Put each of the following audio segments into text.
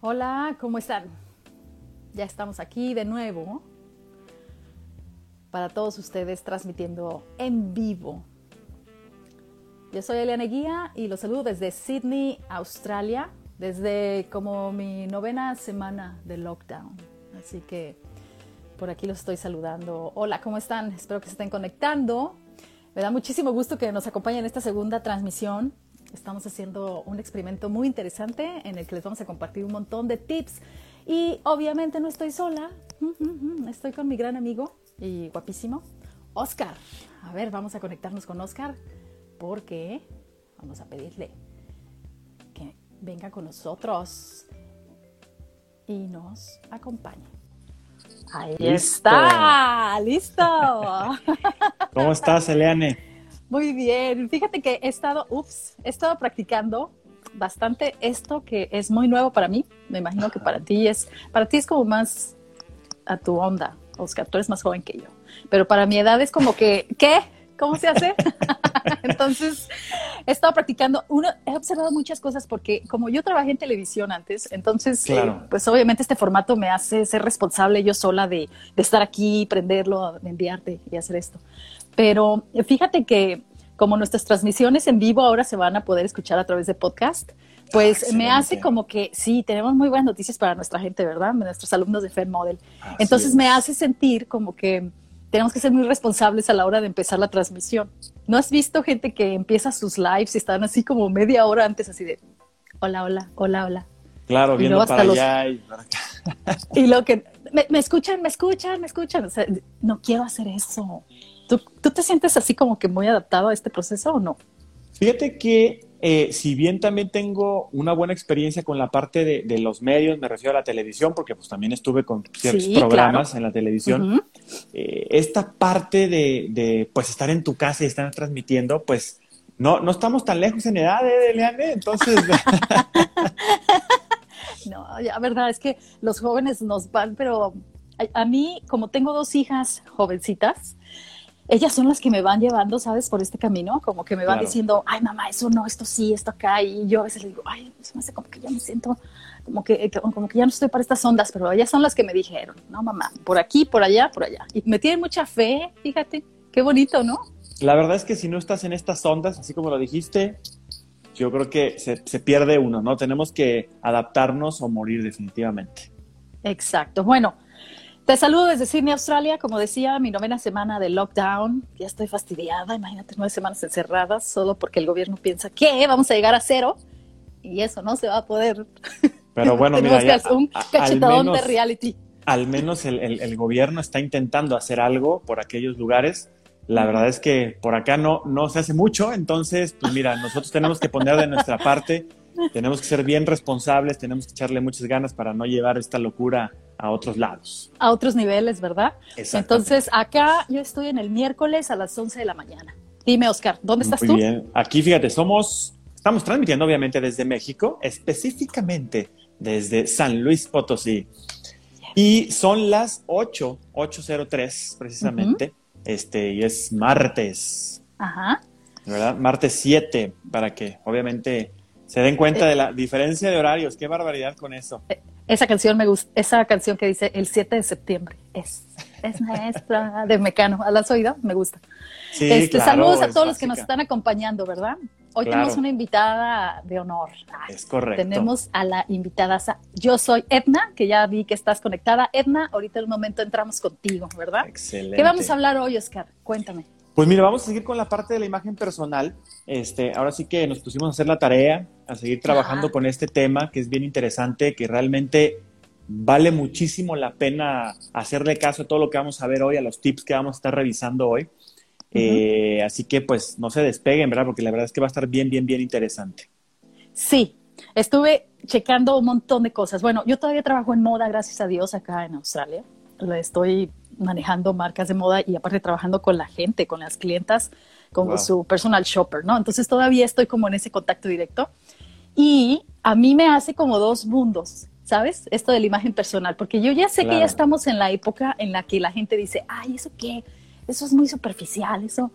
Hola, ¿cómo están? Ya estamos aquí de nuevo para todos ustedes transmitiendo en vivo. Yo soy Eliana Guía y los saludo desde Sydney, Australia, desde como mi novena semana de lockdown. Así que por aquí los estoy saludando. Hola, ¿cómo están? Espero que se estén conectando. Me da muchísimo gusto que nos acompañen en esta segunda transmisión. Estamos haciendo un experimento muy interesante en el que les vamos a compartir un montón de tips. Y obviamente no estoy sola, estoy con mi gran amigo y guapísimo, Oscar. A ver, vamos a conectarnos con Oscar porque vamos a pedirle que venga con nosotros y nos acompañe. Ahí está, listo. ¿Cómo estás, Eliane? Muy bien. Fíjate que he estado, ups, he estado practicando bastante esto que es muy nuevo para mí. Me imagino que para ti es, para ti es como más a tu onda, Oscar. Tú eres más joven que yo. Pero para mi edad es como que, ¿qué? ¿Cómo se hace? entonces, he estado practicando. Uno, he observado muchas cosas porque como yo trabajé en televisión antes, entonces, eh, pues obviamente este formato me hace ser responsable yo sola de, de estar aquí, prenderlo, de enviarte y hacer esto. Pero fíjate que como nuestras transmisiones en vivo ahora se van a poder escuchar a través de podcast, pues me hace como que sí, tenemos muy buenas noticias para nuestra gente, ¿verdad? Nuestros alumnos de Fair Model. Entonces me hace sentir como que tenemos que ser muy responsables a la hora de empezar la transmisión. ¿No has visto gente que empieza sus lives y están así como media hora antes, así de hola, hola, hola, hola? Claro, viendo para allá y para acá. Y lo que me, me, escuchan, me escuchan, me escuchan. O sea, no quiero hacer eso. ¿Tú, te sientes así como que muy adaptado a este proceso o no? Fíjate que eh, si bien también tengo una buena experiencia con la parte de, los medios, me refiero a la televisión, porque pues también estuve con ciertos programas en la televisión, eh, esta parte de, pues estar en tu casa y estar transmitiendo, pues no, no estamos tan lejos en edad, ¿eh, Leane? Entonces... no, la verdad es que los jóvenes nos van, pero a mí, como tengo dos hijas jovencitas, ellas son las que me van llevando, ¿sabes? Por este camino, como que me van diciendo, ay, mamá, eso no, esto sí, esto acá. Y yo a veces le digo, ay, se me hace como que ya me siento, como que, como que ya no estoy para estas ondas, pero ellas son las que me dijeron, no, mamá, por aquí, por allá, por allá. Y me tienen mucha fe, fíjate, qué bonito, ¿no? La verdad es que si no estás en estas ondas, así como lo dijiste, yo creo que se, se pierde uno, ¿no? Tenemos que adaptarnos o morir definitivamente. Exacto. Bueno, te saludo desde Sydney, Australia. Como decía, mi novena semana de lockdown. Ya estoy fastidiada. Imagínate nueve semanas encerradas solo porque el gobierno piensa que vamos a llegar a cero y eso no se va a poder. Pero bueno, mira, ya, un cachetadón de reality. Al menos el, el, gobierno está intentando hacer algo por aquellos lugares. La verdad es que por acá no, no se hace mucho, entonces, pues mira, nosotros tenemos que poner de nuestra parte, tenemos que ser bien responsables, tenemos que echarle muchas ganas para no llevar esta locura a otros lados. A otros niveles, ¿verdad? Entonces, acá yo estoy en el miércoles a las 11 de la mañana. Dime, Oscar, ¿dónde estás Muy bien. Aquí, fíjate, somos, estamos transmitiendo obviamente desde México, específicamente desde San Luis Potosí. Y son las 8, 8.03 precisamente, este, y es martes. Ajá. ¿Verdad? Martes 7, para que obviamente se den cuenta eh. de la diferencia de horarios. Qué barbaridad con eso. Eh, esa canción me gusta, esa canción que dice el 7 de septiembre es, es maestra de Mecano. ¿La has oído? Me gusta. Sí, este, saludos a todos los que nos están acompañando, ¿verdad? Hoy tenemos una invitada de honor. Es correcto. Tenemos a la invitada. Yo soy Edna, que ya vi que estás conectada. Edna, ahorita en un momento entramos contigo, ¿verdad? Excelente. ¿Qué vamos a hablar hoy, Oscar? Cuéntame. Pues mira, vamos a seguir con la parte de la imagen personal. Este, ahora sí que nos pusimos a hacer la tarea, a seguir trabajando con este tema que es bien interesante, que realmente vale muchísimo la pena hacerle caso a todo lo que vamos a ver hoy, a los tips que vamos a estar revisando hoy. Eh, así que pues no se despeguen, ¿verdad? Porque la verdad es que va a estar bien, bien, bien interesante. Sí, estuve checando un montón de cosas. Bueno, yo todavía trabajo en moda, gracias a Dios, acá en Australia. Estoy manejando marcas de moda y aparte trabajando con la gente, con las clientas, como su personal shopper, ¿no? Entonces todavía estoy como en ese contacto directo y a mí me hace como dos mundos, ¿sabes? Esto de la imagen personal, porque yo ya sé que ya estamos en la época en la que la gente dice, ay, ¿eso qué? Eso es muy superficial, eso,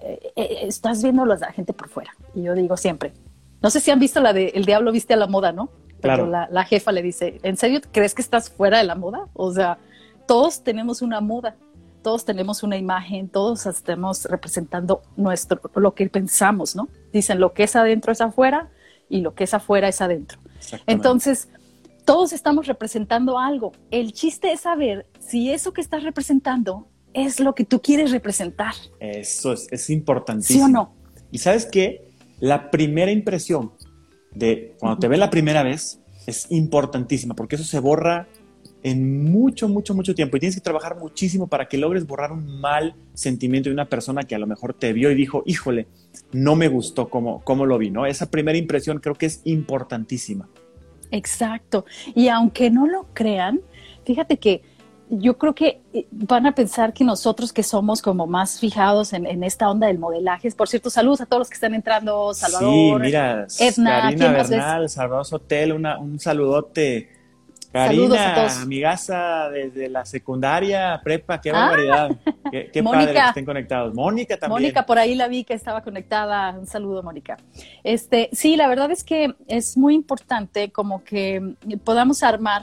eh, eh, estás viendo a la gente por fuera. Y yo digo siempre, no sé si han visto la de El Diablo viste a la moda, ¿no? Pero la, la, jefa le dice, ¿en serio crees que estás fuera de la moda? O sea, todos tenemos una moda, todos tenemos una imagen, todos estamos representando nuestro, lo que pensamos, ¿no? Dicen, lo que es adentro es afuera y lo que es afuera es adentro. Entonces, todos estamos representando algo. El chiste es saber si eso que estás representando es lo que tú quieres representar. Eso es, es importantísimo. ¿Sí o no? Y sabes qué? La primera impresión de cuando te ve la primera vez es importantísima porque eso se borra en mucho, mucho, mucho tiempo y tienes que trabajar muchísimo para que logres borrar un mal sentimiento de una persona que a lo mejor te vio y dijo, híjole, no me gustó cómo, cómo lo vi, ¿no? Esa primera impresión creo que es importantísima. Exacto. Y aunque no lo crean, fíjate que yo creo que eh, van a pensar que nosotros que somos como más fijados en, esta onda del modelaje, por cierto, saludos a todos los que están entrando, Salvador, sí, mira, Edna, Karina Bernal, Salvador Sotel, un saludote. Karina, amigaza desde la secundaria, prepa, qué ah. barbaridad. qué, padre que estén conectados. Mónica también. Mónica, por ahí la vi que estaba conectada. Un saludo, Mónica. Este, sí, la verdad es que es muy importante como que podamos armar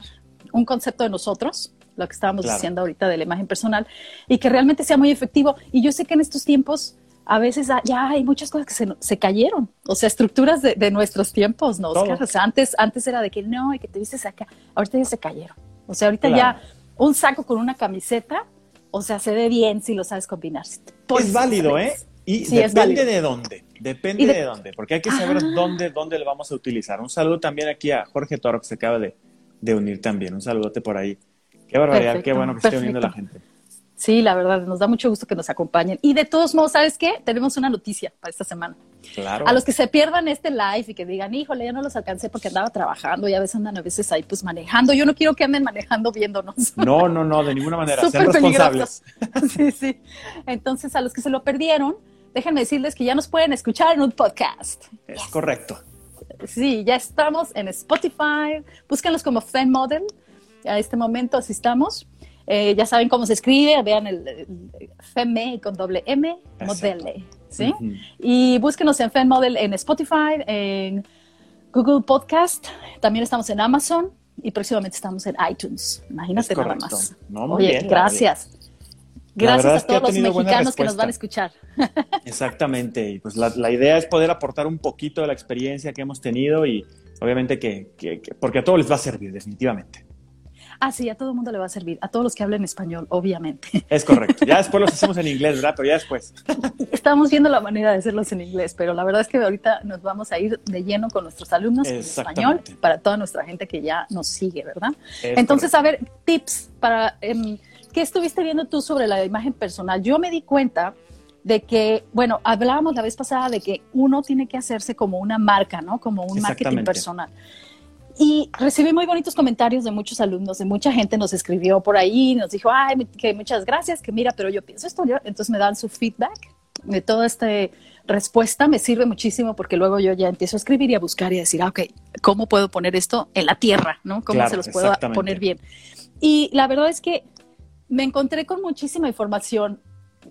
un concepto de nosotros, lo que estábamos diciendo ahorita de la imagen personal, y que realmente sea muy efectivo. Y yo sé que en estos tiempos a veces ya hay muchas cosas que se, se cayeron, o sea, estructuras de, de nuestros tiempos, ¿no, Oscar? O sea, antes, antes era de que no, y que te vistes acá, ahorita ya se cayeron. O sea, ahorita ya un saco con una camiseta, o sea, se ve bien si lo sabes combinar. es válido, ¿eh? Y depende de dónde, depende de, dónde, porque hay que saber dónde, dónde lo vamos a utilizar. Un saludo también aquí a Jorge Toro, que se acaba de, de unir también. Un saludote por ahí. Qué barbaridad, qué bueno que esté uniendo la gente. Sí, la verdad, nos da mucho gusto que nos acompañen. Y de todos modos, ¿sabes qué? Tenemos una noticia para esta semana. Claro. A los que se pierdan este live y que digan, híjole, ya no los alcancé porque andaba trabajando y a veces andan a veces ahí pues manejando. Yo no quiero que anden manejando viéndonos. No, no, no, de ninguna manera. Sean responsables. sí, sí. Entonces, a los que se lo perdieron, déjenme decirles que ya nos pueden escuchar en un podcast. Es correcto. Sí, ya estamos en Spotify. Búsquenlos como Fan Model a este momento así estamos. Eh, ya saben cómo se escribe, vean el, FEME con doble M, Modele, ¿sí? Y búsquenos en FEModel en Spotify, en Google Podcast, también estamos en Amazon y próximamente estamos en iTunes. Imagínate nada más. Oye, gracias. Gracias a todos los mexicanos que nos van a escuchar. Exactamente, y pues la, idea es poder aportar un poquito de la experiencia que hemos tenido y obviamente que porque a todos les va a servir, definitivamente. Ah, sí, a todo el mundo le va a servir, a todos los que hablen español, obviamente. Es correcto. Ya después los hacemos en inglés, ¿verdad? Pero ya después. Estamos viendo la manera de hacerlos en inglés, pero la verdad es que ahorita nos vamos a ir de lleno con nuestros alumnos en español para toda nuestra gente que ya nos sigue, ¿verdad? Entonces, a ver, tips para... Em, ¿Qué estuviste viendo tú sobre la imagen personal? Yo me di cuenta de que, bueno, hablábamos la vez pasada de que uno tiene que hacerse como una marca, ¿no? Como un marketing personal. Y recibí muy bonitos comentarios de muchos alumnos, de mucha gente nos escribió por ahí, nos dijo, ay, que muchas gracias, que mira, pero yo pienso esto, entonces me dan su feedback de toda esta respuesta, me sirve muchísimo porque luego yo ya empiezo a escribir y a buscar y a decir, ah, ok, ¿cómo puedo poner esto en la tierra? ¿no? ¿Cómo se los puedo poner bien? Y la verdad es que me encontré con muchísima información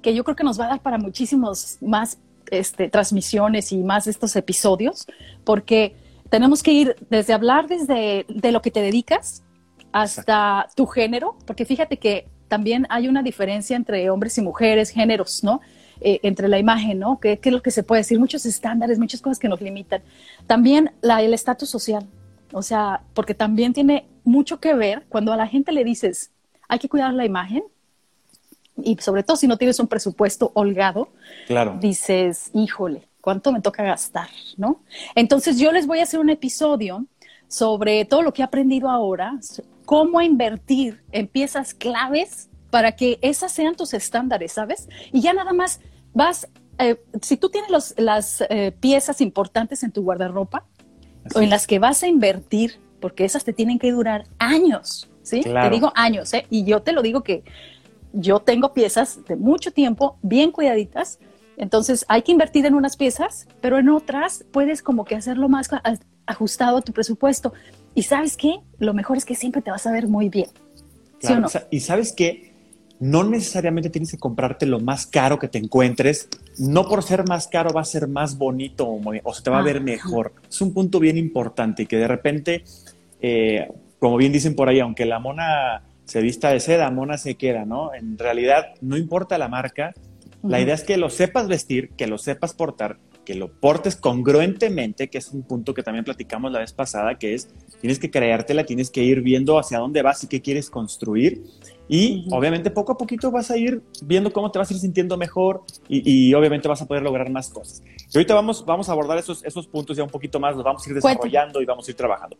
que yo creo que nos va a dar para muchísimos más este, transmisiones y más estos episodios, porque tenemos que ir desde hablar desde de lo que te dedicas hasta tu género, porque fíjate que también hay una diferencia entre hombres y mujeres, géneros, ¿no? Eh, entre la imagen, ¿no? ¿Qué, es lo que se puede decir? Muchos estándares, muchas cosas que nos limitan. También la, el estatus social, o sea, porque también tiene mucho que ver cuando a la gente le dices, hay que cuidar la imagen, y sobre todo si no tienes un presupuesto holgado, claro. dices, híjole, cuánto me toca gastar, ¿no? Entonces yo les voy a hacer un episodio sobre todo lo que he aprendido ahora, cómo invertir en piezas claves para que esas sean tus estándares, ¿sabes? Y ya nada más vas, eh, si tú tienes las eh, piezas importantes en tu guardarropa o en las que vas a invertir, porque esas te tienen que durar años, ¿sí? Te digo años, ¿eh? Y yo te lo digo que yo tengo piezas de mucho tiempo, bien cuidaditas, entonces hay que invertir en unas piezas, pero en otras puedes como que hacerlo más ajustado a tu presupuesto. Y sabes qué? Lo mejor es que siempre te vas a ver muy bien. ¿Sí o no? Y sabes qué? No necesariamente tienes que comprarte lo más caro que te encuentres. No por ser más caro va a ser más bonito o, se te va a ver mejor. Es un punto bien importante y que de repente eh, como bien dicen por ahí, aunque la mona se vista de seda, mona se queda, ¿no? En realidad, no importa la marca, la idea es que lo sepas vestir, que lo sepas portar, que lo portes congruentemente, que es un punto que también platicamos la vez pasada, que es, tienes que creértela, tienes que ir viendo hacia dónde vas y qué quieres construir. Y obviamente poco a poquito vas a ir viendo cómo te vas a ir sintiendo mejor y, obviamente vas a poder lograr más cosas. Y ahorita vamos, vamos a abordar esos, esos puntos ya un poquito más, los vamos a ir desarrollando y vamos a ir trabajando.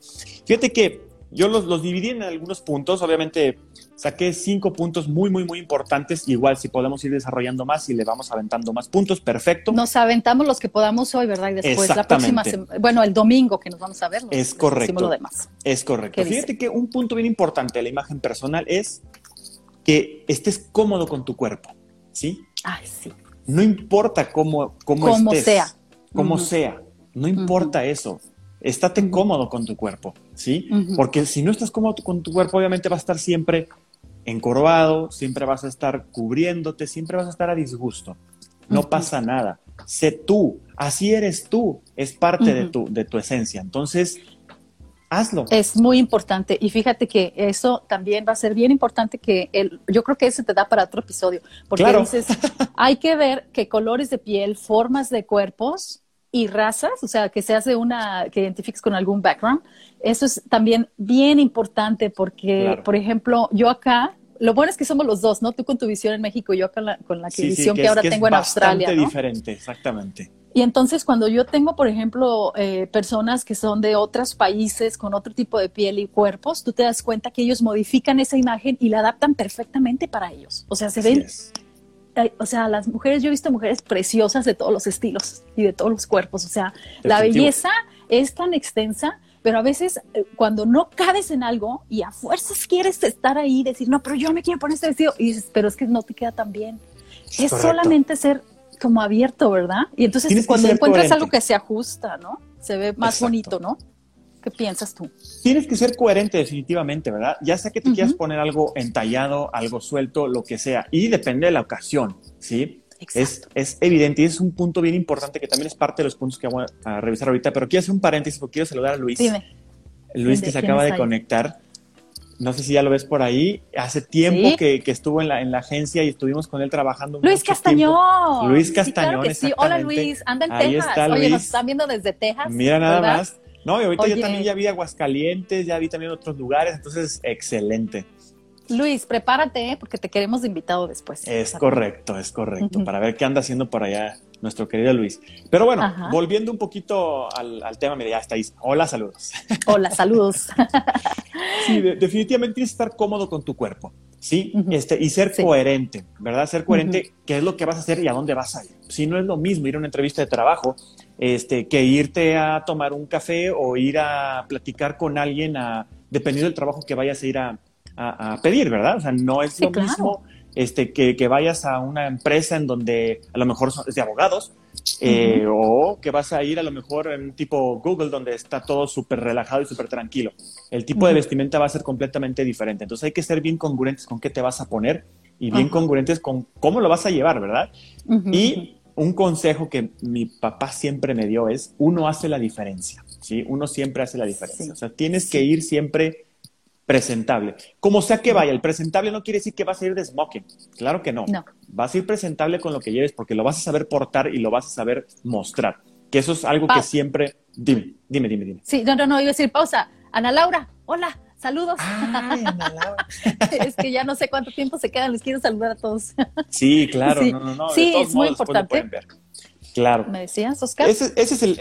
Fíjate que yo los, los dividí en algunos puntos, obviamente saqué cinco puntos muy, muy, muy importantes. Igual si podemos ir desarrollando más y le vamos aventando más puntos, perfecto. Nos aventamos los que podamos hoy, ¿verdad? Y después la próxima bueno, el domingo que nos vamos a ver. es correcto. Lo demás. Es correcto. Fíjate que un punto bien importante de la imagen personal es que estés cómodo con tu cuerpo, ¿sí? Ay, sí. No importa cómo, cómo como sea. Como sea. No importa eso estate cómodo con tu cuerpo, ¿sí? Porque si no estás cómodo con tu cuerpo, obviamente vas a estar siempre encorvado, siempre vas a estar cubriéndote, siempre vas a estar a disgusto. No pasa nada. Sé tú, así eres tú, es parte de, tu, de tu esencia. Entonces, hazlo. Es muy importante y fíjate que eso también va a ser bien importante que el, yo creo que eso te da para otro episodio, porque dices, hay que ver qué colores de piel, formas de cuerpos y razas, o sea, que seas de una, que identifiques con algún background, eso es también bien importante porque, por ejemplo, yo acá, lo bueno es que somos los dos, ¿no? Tú con tu visión en México yo con la, con la visión que, ahora tengo en Australia. ¿no? diferente, exactamente. Y entonces cuando yo tengo, por ejemplo, eh, personas que son de otros países con otro tipo de piel y cuerpos, tú te das cuenta que ellos modifican esa imagen y la adaptan perfectamente para ellos. O sea, se ven o sea, las mujeres, yo he visto mujeres preciosas de todos los estilos y de todos los cuerpos, o sea, la belleza es tan extensa, pero a veces eh, cuando no cabes en algo y a fuerzas quieres estar ahí decir, no, pero yo me quiero poner este vestido, y dices, pero es que no te queda tan bien. Es, solamente ser como abierto, ¿verdad? Y entonces cuando encuentras algo que se ajusta, ¿no? Se ve más bonito, ¿no? ¿Qué piensas tú? Tienes que ser coherente definitivamente, ¿verdad? Ya sea que te quieras poner algo entallado, algo suelto, lo que sea. Y depende de la ocasión, ¿sí? Es, es, evidente y es un punto bien importante que también es parte de los puntos que vamos a, revisar ahorita. Pero quiero hacer un paréntesis porque quiero saludar a Luis. Dime. Luis que se acaba de conectar. No sé si ya lo ves por ahí. Hace tiempo que, que, estuvo en la, en la agencia y estuvimos con él trabajando. Luis Castañón. Luis Castañón. Sí, Hola Luis, anda en Texas. Oye, nos están viendo desde Texas. Mira nada más. No, y ahorita yo también ya vi Aguascalientes, ya vi también otros lugares, entonces excelente. Luis, prepárate, ¿eh? porque te queremos invitado después. Es correcto, es correcto, para ver qué anda haciendo por allá nuestro querido Luis. Pero bueno, volviendo un poquito al, tema, mira, ya está ahí. Hola, saludos. Hola, saludos. sí, definitivamente tienes que estar cómodo con tu cuerpo, ¿sí? este, y ser coherente, ¿verdad? Ser coherente, qué es lo que vas a hacer y a dónde vas a ir. Si no es lo mismo ir a una entrevista de trabajo este, que irte a tomar un café o ir a platicar con alguien, a, dependiendo del trabajo que vayas a ir a, pedir, ¿verdad? O sea, no es lo mismo este, que, vayas a una empresa en donde a lo mejor es de abogados, eh, o que vas a ir a lo mejor en un tipo Google donde está todo súper relajado y súper tranquilo. El tipo de vestimenta va a ser completamente diferente. Entonces hay que ser bien congruentes con qué te vas a poner y bien congruentes con cómo lo vas a llevar, ¿verdad? Y un consejo que mi papá siempre me dio es, uno hace la diferencia, ¿sí? Uno siempre hace la diferencia. O sea, tienes que ir siempre presentable. Como sea que vaya, el presentable no quiere decir que vas a ir de smoking. Claro que no. no. Vas a ir presentable con lo que lleves porque lo vas a saber portar y lo vas a saber mostrar. Que eso es algo que siempre... Dime, dime, dime, dime. Sí, no, no, no, iba a decir pausa. Ana Laura, hola. Saludos. Ay, es que ya no sé cuánto tiempo se quedan, les quiero saludar a todos. Sí, claro, no, no, no. Sí, es muy importante. Claro. ¿Me decías, Oscar? Ese, es el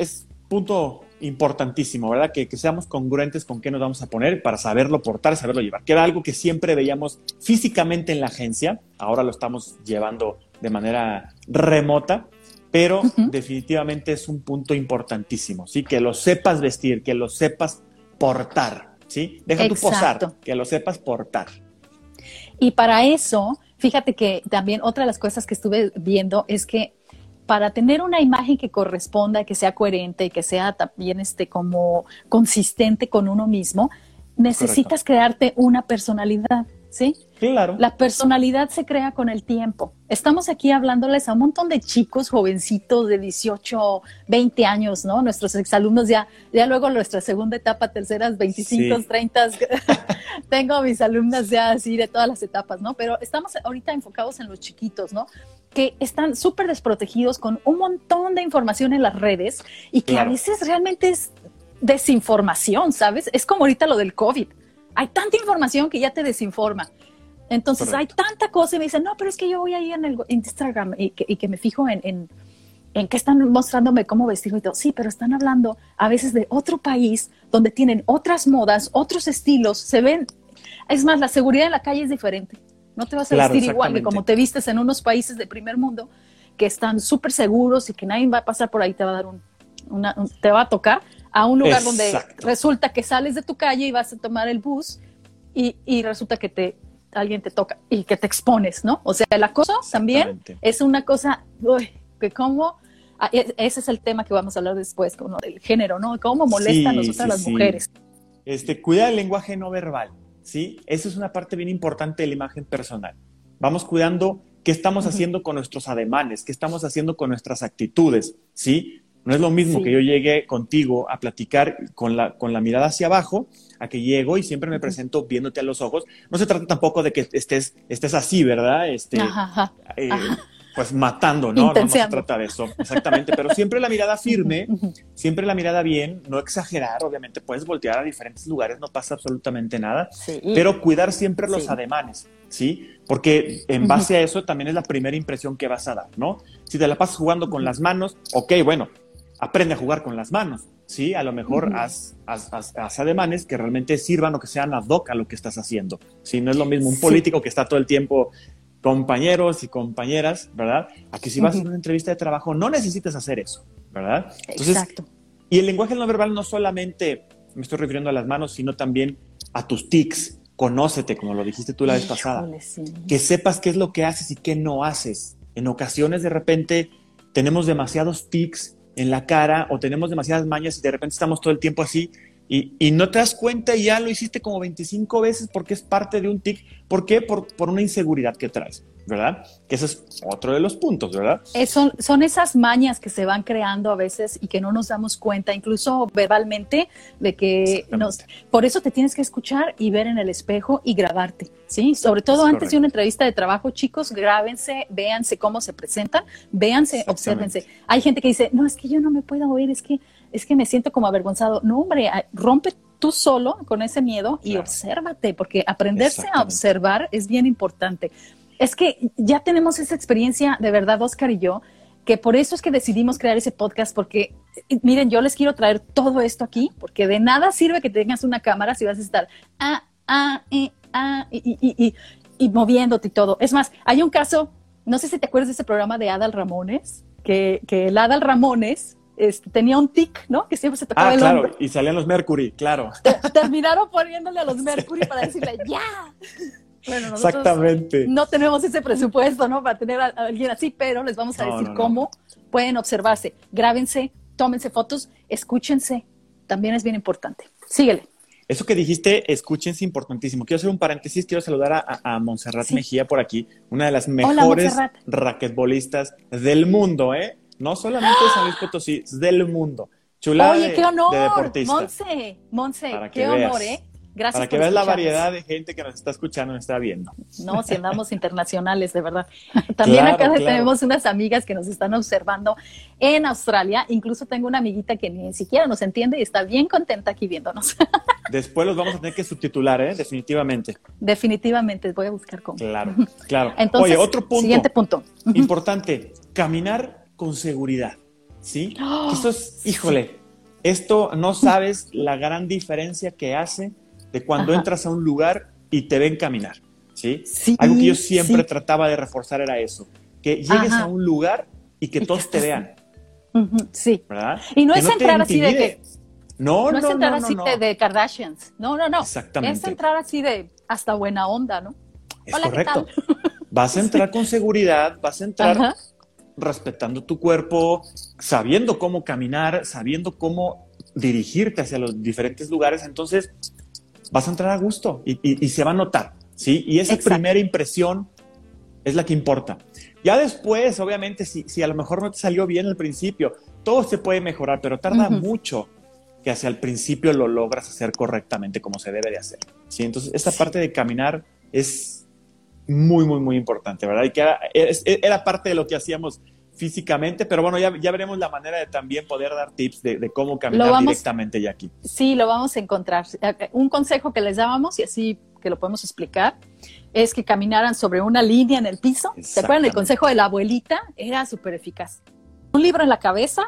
punto importantísimo, ¿verdad? Que, seamos congruentes con qué nos vamos a poner para saberlo portar, saberlo llevar. Que era algo que siempre veíamos físicamente en la agencia, ahora lo estamos llevando de manera remota, pero definitivamente es un punto importantísimo, ¿sí? Que lo sepas vestir, que lo sepas portar. ¿Sí? Deja tu posar, que lo sepas portar. Y para eso, fíjate que también otra de las cosas que estuve viendo es que para tener una imagen que corresponda, que sea coherente y que sea también este, como consistente con uno mismo, necesitas crearte una personalidad, ¿sí? Claro. La personalidad se crea con el tiempo. Estamos aquí hablándoles a un montón de chicos jovencitos de 18, 20 años, ¿no? Nuestros exalumnos ya, ya luego nuestra segunda etapa, terceras, 25, 30. Tengo mis alumnas ya así de todas las etapas, ¿no? Pero estamos ahorita enfocados en los chiquitos, ¿no? que están súper desprotegidos con un montón de información en las redes y que a veces realmente es desinformación, ¿sabes? Es como ahorita lo del COVID. Hay tanta información que ya te desinforma. Entonces hay tanta cosa y me dicen, no, pero es que yo voy ahí en el Instagram y que, me fijo en, en, en, que están mostrándome cómo vestir y todo. Sí, pero están hablando a veces de otro país donde tienen otras modas, otros estilos, se ven. Es más, la seguridad en la calle es diferente. No te vas a vestir igual que como te vistes en unos países de primer mundo que están súper seguros y que nadie va a pasar por ahí, te va a dar un, una, te va a tocar a un lugar donde resulta que sales de tu calle y vas a tomar el bus y, y resulta que te alguien te toca y que te expones, ¿no? O sea, el acoso también es una cosa uy, que como ah, e, ese es el tema que vamos a hablar después, como del género, ¿no? Cómo molesta a nosotras las mujeres. Este, cuida el lenguaje no verbal, ¿sí? Esa es una parte bien importante de la imagen personal. Vamos cuidando qué estamos haciendo con nuestros ademanes, qué estamos haciendo con nuestras actitudes, ¿sí? No es lo mismo que yo llegue contigo a platicar con la, con la mirada hacia abajo, a que llego y siempre me presento viéndote a los ojos. No se trata tampoco de que estés, estés así, ¿verdad? Este, eh, pues matando, ¿no? No, se trata de eso, exactamente. Pero siempre la mirada firme, siempre la mirada bien, no exagerar, obviamente puedes voltear a diferentes lugares, no pasa absolutamente nada, pero cuidar siempre los ademanes, ¿sí? Porque en base a eso también es la primera impresión que vas a dar, ¿no? Si te la pasas jugando con las manos, ok, bueno, aprende a jugar con las manos, ¿sí? A lo mejor haz, ademanes que realmente sirvan o que sean ad hoc a lo que estás haciendo, ¿sí? No es lo mismo un político que está todo el tiempo compañeros y compañeras, ¿verdad? Aquí si vas a una entrevista de trabajo no necesitas hacer eso, ¿verdad? Exacto. Y el lenguaje no verbal no solamente me estoy refiriendo a las manos, sino también a tus tics. Conócete, como lo dijiste tú la vez pasada. Que sepas qué es lo que haces y qué no haces. En ocasiones, de repente, tenemos demasiados tics en la cara o tenemos demasiadas mañas y de repente estamos todo el tiempo así y, y, no te das cuenta y ya lo hiciste como 25 veces porque es parte de un tic. ¿Por qué? Por, por una inseguridad que traes. ¿verdad? Que ese es otro de los puntos, ¿verdad? son, son esas mañas que se van creando a veces y que no nos damos cuenta, incluso verbalmente, de que nos... Por eso te tienes que escuchar y ver en el espejo y grabarte, ¿sí? Sobre todo antes de una entrevista de trabajo, chicos, grábense, véanse cómo se presentan, véanse, obsérvense. Hay gente que dice, no, es que yo no me puedo oír, es que, es que me siento como avergonzado. No, hombre, rompe tú solo con ese miedo y obsérvate, porque aprenderse a observar es bien importante es que ya tenemos esa experiencia de verdad, Oscar y yo, que por eso es que decidimos crear ese podcast, porque miren, yo les quiero traer todo esto aquí, porque de nada sirve que tengas una cámara si vas a estar ah, ah, eh, ah, y, y, y, moviéndote y todo. Es más, hay un caso, no sé si te acuerdas de ese programa de Adal Ramones, que, que el Adal Ramones este, tenía un tic, ¿no? Que siempre se tocaba ah, claro, y salían los Mercury, claro. Terminaron poniéndole a los Mercury para decirle, ya, bueno, Exactamente. no tenemos ese presupuesto, ¿no? Para tener a, alguien así, pero les vamos a decir cómo pueden observarse. Grábense, tómense fotos, escúchense. También es bien importante. Síguele. Eso que dijiste, escúchense, importantísimo. Quiero hacer un paréntesis, quiero saludar a, a Montserrat Mejía por aquí, una de las mejores raquetbolistas del mundo, ¿eh? No solamente de San Luis Potosí, del mundo. Chula Oye, qué honor, Monse, Monse, qué honor, ¿eh? Gracias Para que veas la variedad de gente que nos está escuchando, nos está viendo. No, si andamos internacionales, de verdad. También acá tenemos unas amigas que nos están observando en Australia. Incluso tengo una amiguita que ni siquiera nos entiende y está bien contenta aquí viéndonos. Después los vamos a tener que subtitular, ¿eh? Definitivamente. Definitivamente, voy a buscar cómo. Claro, claro. Entonces, Oye, otro punto. Siguiente punto. Importante, caminar con seguridad. ¿Sí? Esto es, híjole, esto no sabes la gran diferencia que hace de cuando entras a un lugar y te ven caminar, ¿sí? Algo que yo siempre trataba de reforzar era eso, que llegues a un lugar y que todos te vean. Sí. ¿Verdad? Y no es entrar así de que... No, no, no, es entrar así De, Kardashians. No, no, no. Exactamente. Es entrar así de hasta buena onda, ¿no? Es correcto. Vas a entrar con seguridad, vas a entrar respetando tu cuerpo, sabiendo cómo caminar, sabiendo cómo dirigirte hacia los diferentes lugares. Entonces, vas a entrar a gusto y, se va a notar. ¿sí? Y esa primera impresión es la que importa. Ya después, obviamente, si, si, a lo mejor no te salió bien al principio, todo se puede mejorar, pero tarda mucho que hacia el principio lo logras hacer correctamente como se debe de hacer. ¿sí? Entonces, esta parte de caminar es muy, muy, muy importante, ¿verdad? Y que era, parte de lo que hacíamos físicamente, pero bueno, ya, ya, veremos la manera de también poder dar tips de, cómo caminar directamente ya aquí. Sí, lo vamos a encontrar. Un consejo que les dábamos, y así que lo podemos explicar, es que caminaran sobre una línea en el piso. ¿Se acuerdan del consejo de la abuelita? Era súper eficaz. Un libro en la cabeza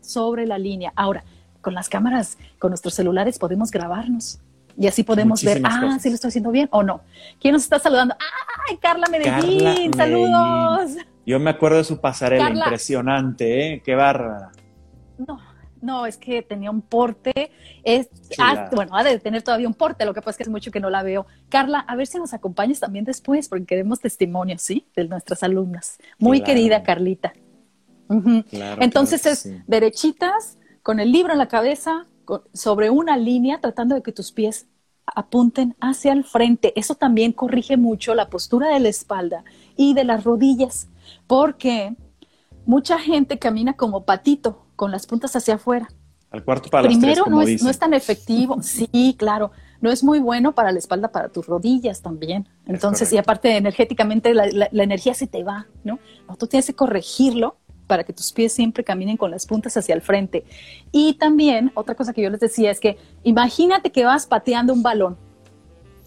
sobre la línea. Ahora, con las cámaras, con nuestros celulares podemos grabarnos. Y así podemos ver, ah, si lo estoy haciendo bien o no. ¿Quién nos está saludando? ¡Ay, Carla Medellín! ¡Saludos! Yo me acuerdo de su pasarela impresionante, ¿eh? ¡Qué bárbara! No, no, es que tenía un porte. Es, bueno, ha de tener todavía un porte, lo que pasa es que es mucho que no la veo. Carla, a ver si nos acompañas también después, porque queremos testimonios, ¿sí? De nuestras alumnas. Muy querida Carlita. Entonces es derechitas, con el libro en la cabeza, sobre una línea, tratando de que tus pies apunten hacia el frente. Eso también corrige mucho la postura de la espalda y de las rodillas, porque mucha gente camina como patito, con las puntas hacia afuera. Al cuarto para Primero, no, es, no es tan efectivo. sí, claro. No es muy bueno para la espalda, para tus rodillas también. Entonces, y aparte, energéticamente, la, la, energía se te va, ¿no? Tú tienes que corregirlo para que tus pies siempre caminen con las puntas hacia el frente. Y también, otra cosa que yo les decía es que imagínate que vas pateando un balón.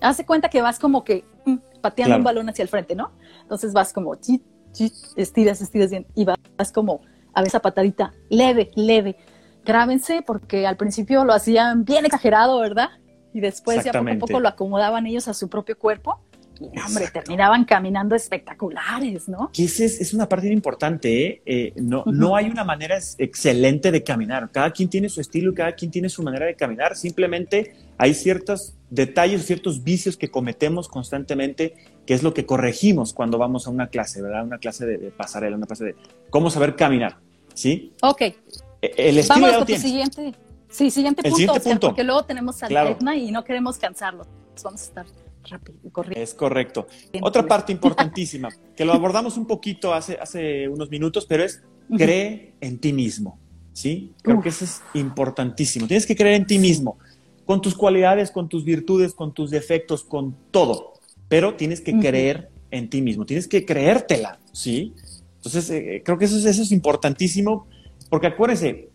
Hace cuenta que vas como que mm, pateando un balón hacia el frente, ¿no? Entonces vas como, estiras, estiras bien, y vas como a esa patadita leve, leve. Grábense porque al principio lo hacían bien exagerado, ¿verdad? Y después ya poco a poco lo acomodaban ellos a su propio cuerpo hombre, terminaban caminando espectaculares, ¿no? Que es, es una parte importante, ¿eh? eh no, no hay una manera excelente de caminar. Cada quien tiene su estilo y cada quien tiene su manera de caminar. Simplemente hay ciertos detalles, ciertos vicios que cometemos constantemente, que es lo que corregimos cuando vamos a una clase, ¿verdad? Una clase de, pasarela, una clase de cómo saber caminar, ¿sí? Ok. E, el estilo Vamos con siguiente. Sí, siguiente punto, siguiente punto. porque luego tenemos a la y no queremos cansarlo. Vamos a estar rápido, Es correcto. Otra parte importantísima, que lo abordamos un poquito hace, hace unos minutos, pero es cree en ti mismo. ¿Sí? Creo que eso es importantísimo. Tienes que creer en ti mismo, con tus cualidades, con tus virtudes, con tus defectos, con todo. Pero tienes que creer en ti mismo, tienes que creértela, ¿sí? Entonces, eh, creo que eso es, eso es importantísimo, porque acuérdense,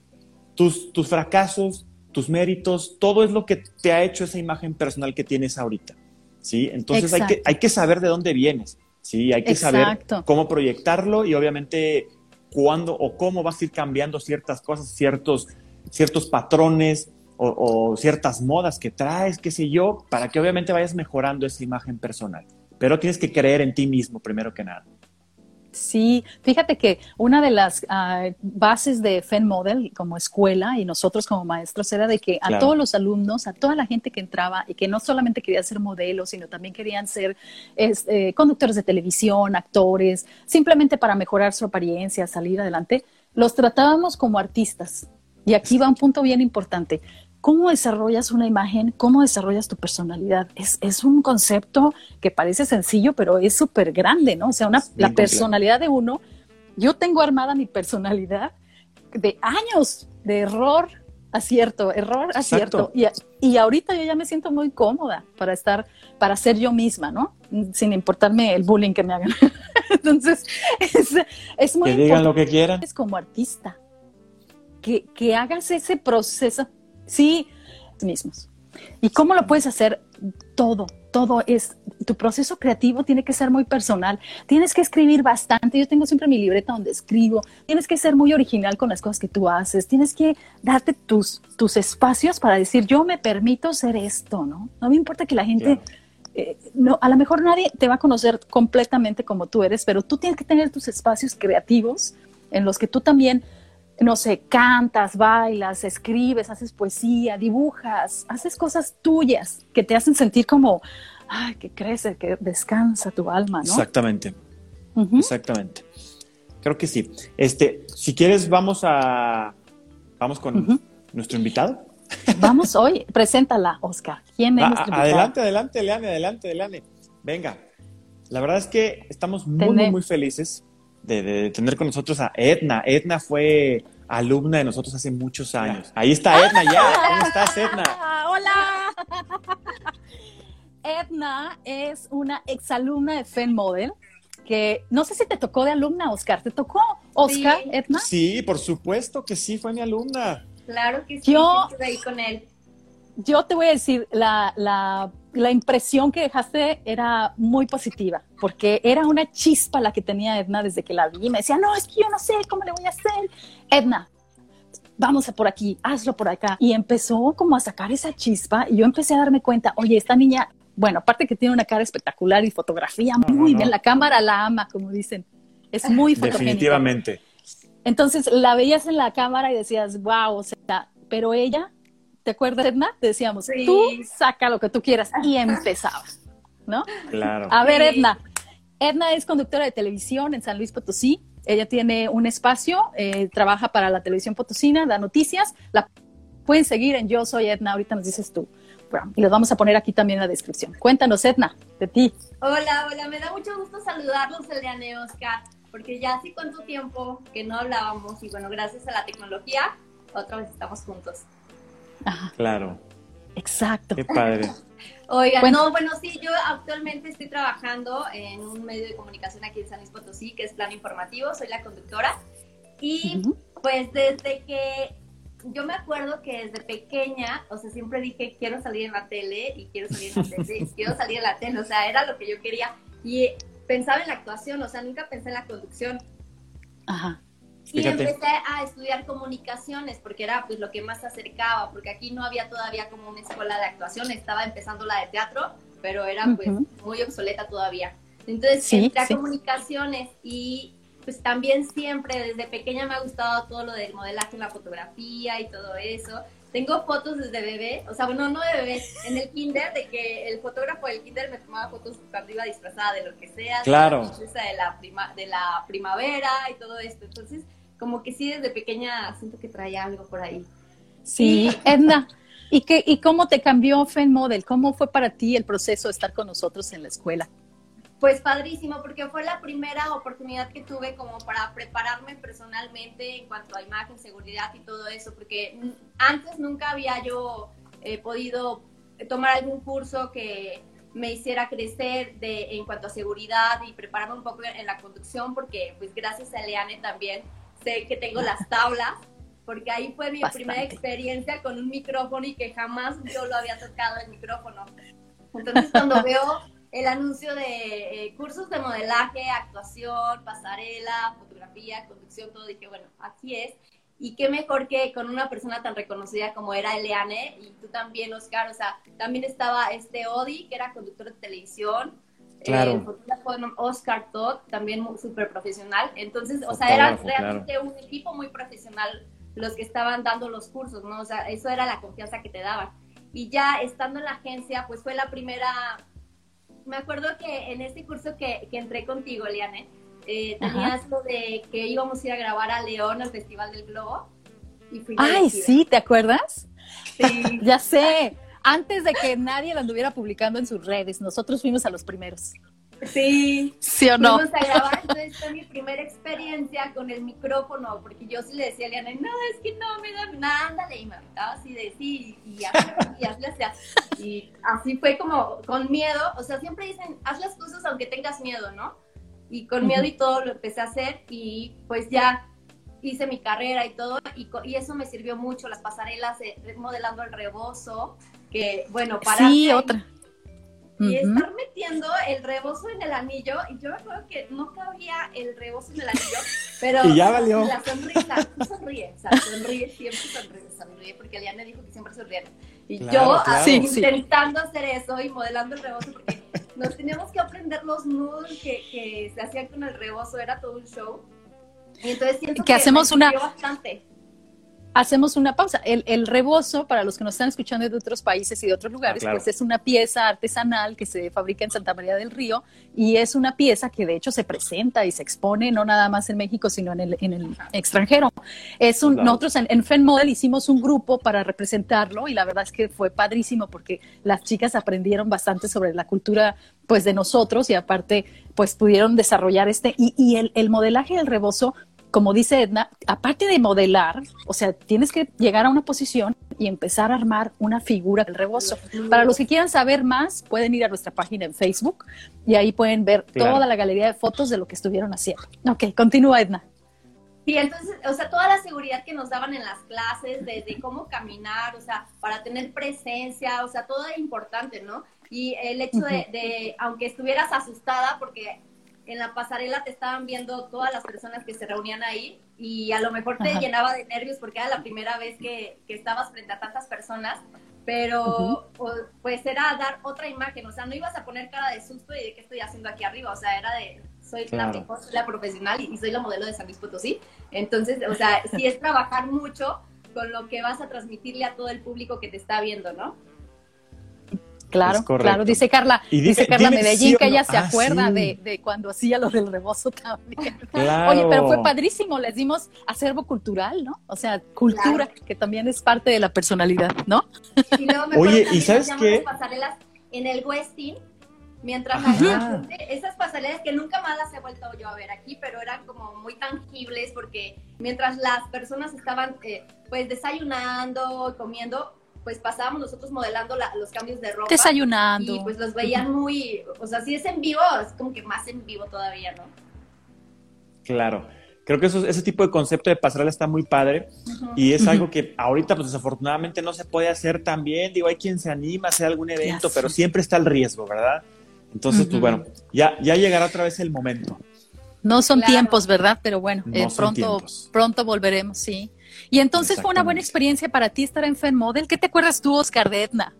tus, tus fracasos, tus méritos, todo es lo que te ha hecho esa imagen personal que tienes ahorita. ¿Sí? Entonces hay que, hay que saber de dónde vienes, ¿sí? Hay que saber cómo proyectarlo y obviamente cuándo o cómo vas a ir cambiando ciertas cosas, ciertos, ciertos patrones o, ciertas modas que traes, qué sé yo, para que obviamente vayas mejorando esa imagen personal. Pero tienes que creer en ti mismo primero que nada. Sí, fíjate que una de las ah, bases de FEN Model como escuela y nosotros como maestros era de que a todos los alumnos, a toda la gente que entraba y que no solamente quería ser modelos, sino también querían ser eh, conductores de televisión, actores, simplemente para mejorar su apariencia, salir adelante, los tratábamos como artistas. Y aquí va un punto bien importante cómo desarrollas una imagen, cómo desarrollas tu personalidad. Es, un concepto que parece sencillo, pero es súper grande, ¿no? O sea, la personalidad de uno, yo tengo armada mi personalidad de años de error, acierto, error, acierto. Y, y, ahorita yo ya me siento muy cómoda para estar, para ser yo misma, ¿no? Sin importarme el bullying que me hagan. Entonces, es, es muy Que digan lo que quieran. Es como artista. Que, que hagas ese proceso Sí, mismos. ¿Y cómo lo puedes hacer? Todo, todo es, tu proceso creativo tiene que ser muy personal, tienes que escribir bastante, yo tengo siempre mi libreta donde escribo, tienes que ser muy original con las cosas que tú haces, tienes que darte tus, tus espacios para decir, yo me permito ser esto, ¿no? No me importa que la gente... Eh, no, a lo mejor nadie te va a conocer completamente como tú eres, pero tú tienes que tener tus espacios creativos en los que tú también no sé, cantas, bailas, escribes, haces poesía, dibujas, haces cosas tuyas que te hacen sentir como, ay, que crece, que descansa tu alma, ¿no? Exactamente. Exactamente. Creo que sí. Este, si quieres, vamos a, vamos con nuestro invitado. Vamos hoy, preséntala, Oscar. ¿Quién es nuestra invitada? Adelante, adelante, Eliane, adelante, Eliane. Venga. La verdad es que estamos muy, muy, muy felices de, de tener con nosotros a Edna. Edna fue alumna de nosotros hace muchos años. Ahí está Edna ya. ¿Cómo estás, Edna? Hola. Edna es una exalumna de FEN Model que no sé si te tocó de alumna, Oscar. ¿Te tocó, Oscar, Sí. Edna? Sí, por supuesto que sí, fue mi alumna. Claro que sí, Yo- estuve ahí con él. Yo te voy a decir, la, la, la impresión que dejaste era muy positiva, porque era una chispa la que tenía Edna desde que la vi. Me decía, no, es que yo no sé cómo le voy a hacer. Edna, vamos a por aquí, hazlo por acá. Y empezó como a sacar esa chispa y yo empecé a darme cuenta, oye, esta niña, bueno, aparte que tiene una cara espectacular y fotografía No, muy no, bien, no. la cámara la ama, como dicen. Es muy fotogénica. Definitivamente. Entonces la veías en la cámara y decías, wow, o sea, pero ella, ¿te acuerdas, Edna? Te decíamos, Sí. tú saca lo que tú quieras y empezaba, ¿no? Claro. A ver. Edna. Edna es conductora de televisión en San Luis Potosí. Ella tiene un espacio, eh, trabaja para la televisión potosina, da noticias. La pueden seguir en Yo Soy Edna, ahorita nos dices tú. Y los vamos a poner aquí también en la descripción. Cuéntanos, Edna, de ti. Hola, hola, me da mucho gusto saludarlos, Eliane y Oscar, porque ya hace cuánto tiempo que no hablábamos y bueno, gracias a la tecnología, otra vez estamos juntos. Ajá, Claro. exacto. Qué padre. Oigan, Cuenta. no, bueno, sí, yo actualmente estoy trabajando en un medio de comunicación aquí en San Luis Potosí, que es Plano Informativo, soy la conductora. Y pues desde que yo me acuerdo que desde pequeña, o sea, siempre dije, quiero salir en la tele y quiero salir en la tele y quiero salir en la tele, o sea, era lo que yo quería. Y pensaba en la actuación, o sea, nunca pensé en la conducción. Ajá. Y Fíjate. empecé a estudiar comunicaciones porque era pues lo que más se acercaba, porque aquí no había todavía como una escuela de actuación, estaba empezando la de teatro, pero era pues Ujú. muy obsoleta todavía. Entonces Sí, entré a sí. comunicaciones y pues también siempre desde pequeña me ha gustado todo lo del modelaje la fotografía y todo eso. Tengo fotos desde bebé, o sea, bueno, no de bebé, en el kinder, de que el fotógrafo del kinder me tomaba fotos cuando iba disfrazada de lo que sea, Claro. de la princesa de la, prima, de la primavera y todo esto. Entonces, como que sí, desde pequeña siento que traía algo por ahí. Sí, Edna. ¿Y, qué, ¿Y cómo te cambió Fen Model? ¿Cómo fue para ti el proceso de estar con nosotros en la escuela? Pues padrísimo, porque fue la primera oportunidad que tuve como para prepararme personalmente en cuanto a imagen, seguridad y todo eso, porque antes nunca había yo eh, podido tomar algún curso que me hiciera crecer de, en cuanto a seguridad y prepararme un poco en la conducción, porque pues gracias a Eliane también sé que tengo las tablas, porque ahí fue mi Bastante. primera experiencia con un micrófono y que jamás yo lo había tocado el micrófono. Entonces cuando veo el anuncio de eh, cursos de modelaje, actuación, pasarela, fotografía, conducción, todo, dije, bueno, aquí es. Y qué mejor que con una persona tan reconocida como era Eleane, y tú también, Oscar, o sea, también estaba este Odi, que era conductor de televisión, Claro. eh, el fotógrafo Oscar Todd, también súper profesional. Entonces, o sea, era realmente un equipo muy profesional los que estaban dando los cursos, ¿no? O sea, eso era la confianza que te daban. Y ya estando en la agencia, pues fue la primera me acuerdo que en este curso que, que entré contigo, Liane, eh, Ajá. tenías lo de que íbamos a ir a grabar a León al Festival del Globo. Y fui Ay, sí, ¿te acuerdas? Sí. Ya sé. Antes de que nadie lo anduviera publicando en sus redes, nosotros fuimos a los primeros. Sí. ¿Sí o no? Fuimos a grabar, entonces fue mi primera experiencia con el micrófono, porque yo sí le decía a Liane, no, es que no me da nada, ándale, y me aventaba así de sí, y así, y así, le hacía. Y así fue como con miedo, o sea, siempre dicen, haz las cosas aunque tengas miedo, ¿no? Y con miedo y todo lo empecé a hacer, y pues ya hice mi carrera y todo, y, y eso me sirvió mucho, las pasarelas, eh, modelando el rebozo, que bueno, para Sí, otra. y estar metiendo el rebozo en el anillo, y yo me acuerdo que no cabía el rebozo en el anillo, pero Y ya valió. la sonrisa, tú sonríe, o sea, sonríe, siempre sonríe, sonríe, porque Eliane dijo que siempre sonríe. Y Claro, yo claro. así, Sí, sí. intentando hacer eso y modelando el rebozo, porque nos teníamos que aprender los nudos que, que se hacían con el rebozo, era todo un show. Y entonces siento Que hacemos me una- bastante. Hacemos una pausa. El, el, rebozo, para los que nos están escuchando de otros países y de otros lugares, ah, pues es una pieza artesanal que se fabrica en Santa María del Río y es una pieza que de hecho se presenta y se expone no nada más en México, sino en el, en el extranjero. Es un, Nosotros en, en Fen Model hicimos un grupo para representarlo y la verdad es que fue padrísimo porque las chicas aprendieron bastante sobre la cultura pues de nosotros y aparte pues pudieron desarrollar este y, y el, el modelaje del rebozo como dice Edna, aparte de modelar, o sea, tienes que llegar a una posición y empezar a armar una figura del rebozo. Para los que quieran saber más, pueden ir a nuestra página en Facebook y ahí pueden ver toda la galería de fotos de lo que estuvieron haciendo. Ok, continúa Edna. Sí, entonces, o sea, toda la seguridad que nos daban en las clases, desde cómo caminar, o sea, para tener presencia, o sea, todo es importante, ¿no? Y el hecho de, de, aunque estuvieras asustada, porque en la pasarela te estaban viendo todas las personas que se reunían ahí y a lo mejor te llenaba de nervios porque era la primera vez que, que estabas frente a tantas personas, pero pues era dar otra imagen, o sea, no ibas a poner cara de susto y de qué estoy haciendo aquí arriba, o sea, era de soy la mejor, soy la profesional y, soy la modelo de San Luis Potosí, entonces, o sea, sí es trabajar mucho con lo que vas a transmitirle a todo el público que te está viendo, ¿no? Claro, claro, dice Carla, dice Carla Medellín que ella se ah, acuerda de, de, cuando hacía lo del rebozo también. Oye, pero fue padrísimo, les dimos acervo cultural, ¿no? O sea, cultura, que también es parte de la personalidad, ¿no? Y luego me Oye, ¿y sabes qué? pasarelas en el Westin, mientras esas pasarelas que nunca más las he vuelto yo a ver aquí, pero eran como muy tangibles porque mientras las personas estaban eh, pues desayunando, comiendo, pues pasábamos nosotros modelando los cambios de ropa. Desayunando. Y pues los veían muy, o sea, si es en vivo, es como que más en vivo todavía, ¿no? Claro. Creo que eso, ese tipo de concepto de pasarela está muy padre y es algo que ahorita pues desafortunadamente no se puede hacer tan bien. Digo, hay quien se anima a hacer algún evento, pero siempre está el riesgo, ¿verdad? Entonces, pues bueno, ya, ya llegará otra vez el momento. No son tiempos, ¿verdad? Pero bueno, eh, pronto, pronto volveremos, sí. Y entonces fue una buena experiencia para ti estar en Fan Model. ¿Qué te acuerdas tú, Oscar de Edna?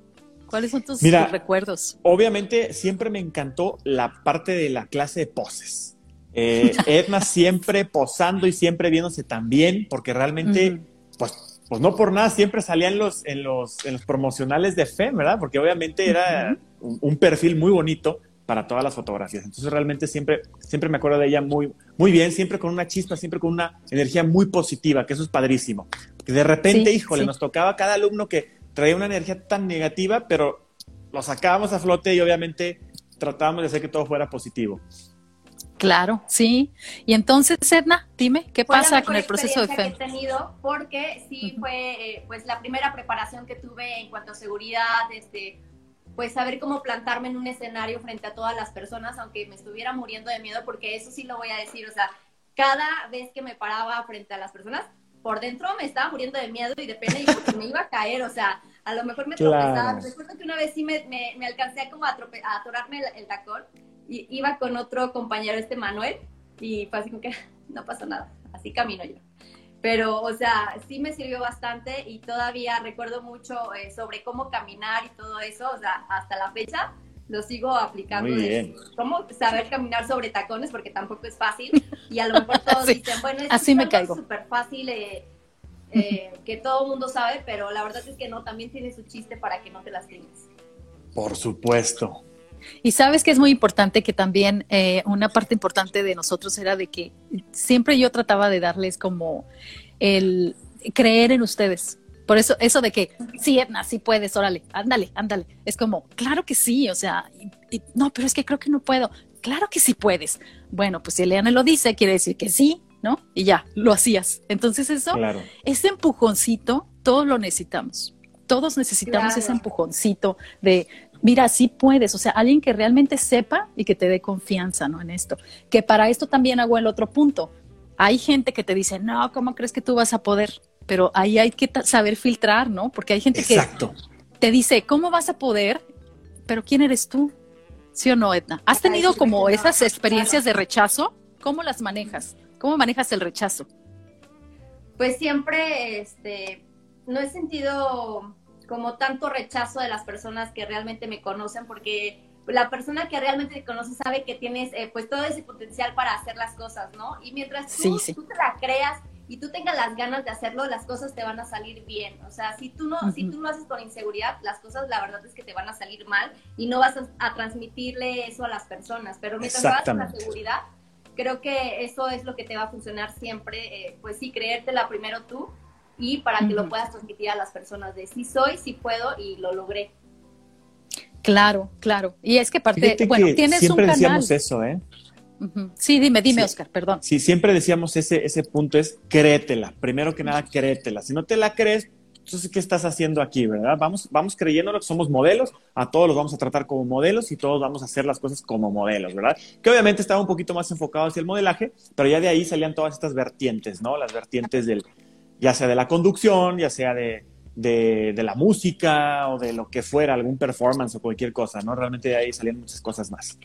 ¿Cuáles son tus, recuerdos? Obviamente siempre me encantó la parte de la clase de poses. Eh, Edna siempre posando y siempre viéndose tan bien, porque realmente, pues, pues no por nada siempre salía en los, en los, en los promocionales de FEM, ¿verdad? Porque obviamente era un, perfil muy bonito para todas las fotografías. Entonces realmente siempre, siempre me acuerdo de ella muy, muy bien, siempre con una chispa, siempre con una energía muy positiva, que eso es padrísimo. Que de repente, híjole, nos tocaba cada alumno que traía una energía tan negativa, pero lo sacábamos a flote y obviamente tratábamos de hacer que todo fuera positivo. Claro, sí. Y entonces, Edna, dime, ¿qué pasa con el proceso de fe? Que he tenido porque sí fue eh, pues la primera preparación que tuve en cuanto a seguridad, este, pues saber cómo plantarme en un escenario frente a todas las personas, aunque me estuviera muriendo de miedo, porque eso sí lo voy a decir, o sea, cada vez que me paraba frente a las personas, por dentro me estaba muriendo de miedo y de pena y porque me iba a caer, o sea, a lo mejor me tropezaba. Recuerdo que una vez sí me, me, alcancé como a, a atorarme el, tacón y iba con otro compañero, este Manuel, y fue así como que no pasó nada, así camino yo pero, o sea, sí me sirvió bastante y todavía recuerdo mucho eh, sobre cómo caminar y todo eso, o sea, hasta la fecha lo sigo aplicando. Muy bien. cómo saber caminar sobre tacones, porque tampoco es fácil. Y a lo mejor todos dicen, bueno, es así me caigo. súper fácil eh, eh, que todo el mundo sabe, pero la verdad es que no, también tiene su chiste para que no te lastimes. Por supuesto. Y sabes que es muy importante que también eh, una parte importante de nosotros era de que siempre yo trataba de darles como el creer en ustedes. Por eso, eso de que sí, Edna, sí puedes, órale, ándale, ándale. Es como, claro que sí, o sea, no, pero es que creo que no puedo. Claro que sí puedes. Bueno, pues si Eliana lo dice, quiere decir que sí, ¿no? Y ya, lo hacías. Entonces eso, ese empujoncito, todos lo necesitamos. Todos necesitamos ese empujoncito de, mira, sí puedes, o sea, alguien que realmente sepa y que te dé confianza, ¿no? En esto. Que para esto también hago el otro punto. Hay gente que te dice, no, ¿cómo crees que tú vas a poder? Pero ahí hay que saber filtrar, ¿no? Porque hay gente que te dice, ¿cómo vas a poder? Pero ¿quién eres tú? ¿Sí o no, Edna? ¿Has tenido como esas experiencias de rechazo? ¿Cómo las manejas? ¿Cómo manejas el rechazo? Pues siempre, este, no he sentido como tanto rechazo de las personas que realmente me conocen, porque la persona que realmente te conoce sabe que tienes eh, pues todo ese potencial para hacer las cosas, ¿no? Y mientras tú, tú te la creas y tú tengas las ganas de hacerlo, las cosas te van a salir bien. O sea, si tú no, si tú lo haces con inseguridad, las cosas la verdad es que te van a salir mal y no vas a, transmitirle eso a las personas. Pero mientras vas con la seguridad, creo que eso es lo que te va a funcionar siempre. Eh, pues sí, creértela primero tú y para que lo puedas transmitir a las personas de sí soy, sí puedo y lo logré. Claro, claro. Y es que parte, bueno, tienes siempre decíamos eso, ¿eh? Sí, dime, dime, Oscar, perdón. Sí, siempre decíamos ese, ese punto es créetela. Primero que nada, créetela. Si no te la crees, entonces, ¿qué estás haciendo aquí, verdad? Vamos, vamos creyendo que somos modelos, a todos los vamos a tratar como modelos y todos vamos a hacer las cosas como modelos, ¿verdad? Que obviamente estaba un poquito más enfocado hacia el modelaje, pero ya de ahí salían todas estas vertientes, ¿no? Las vertientes del, ya sea de la conducción, ya sea de, de, la música o de lo que fuera, algún performance o cualquier cosa, ¿no? Realmente de ahí salían muchas cosas más.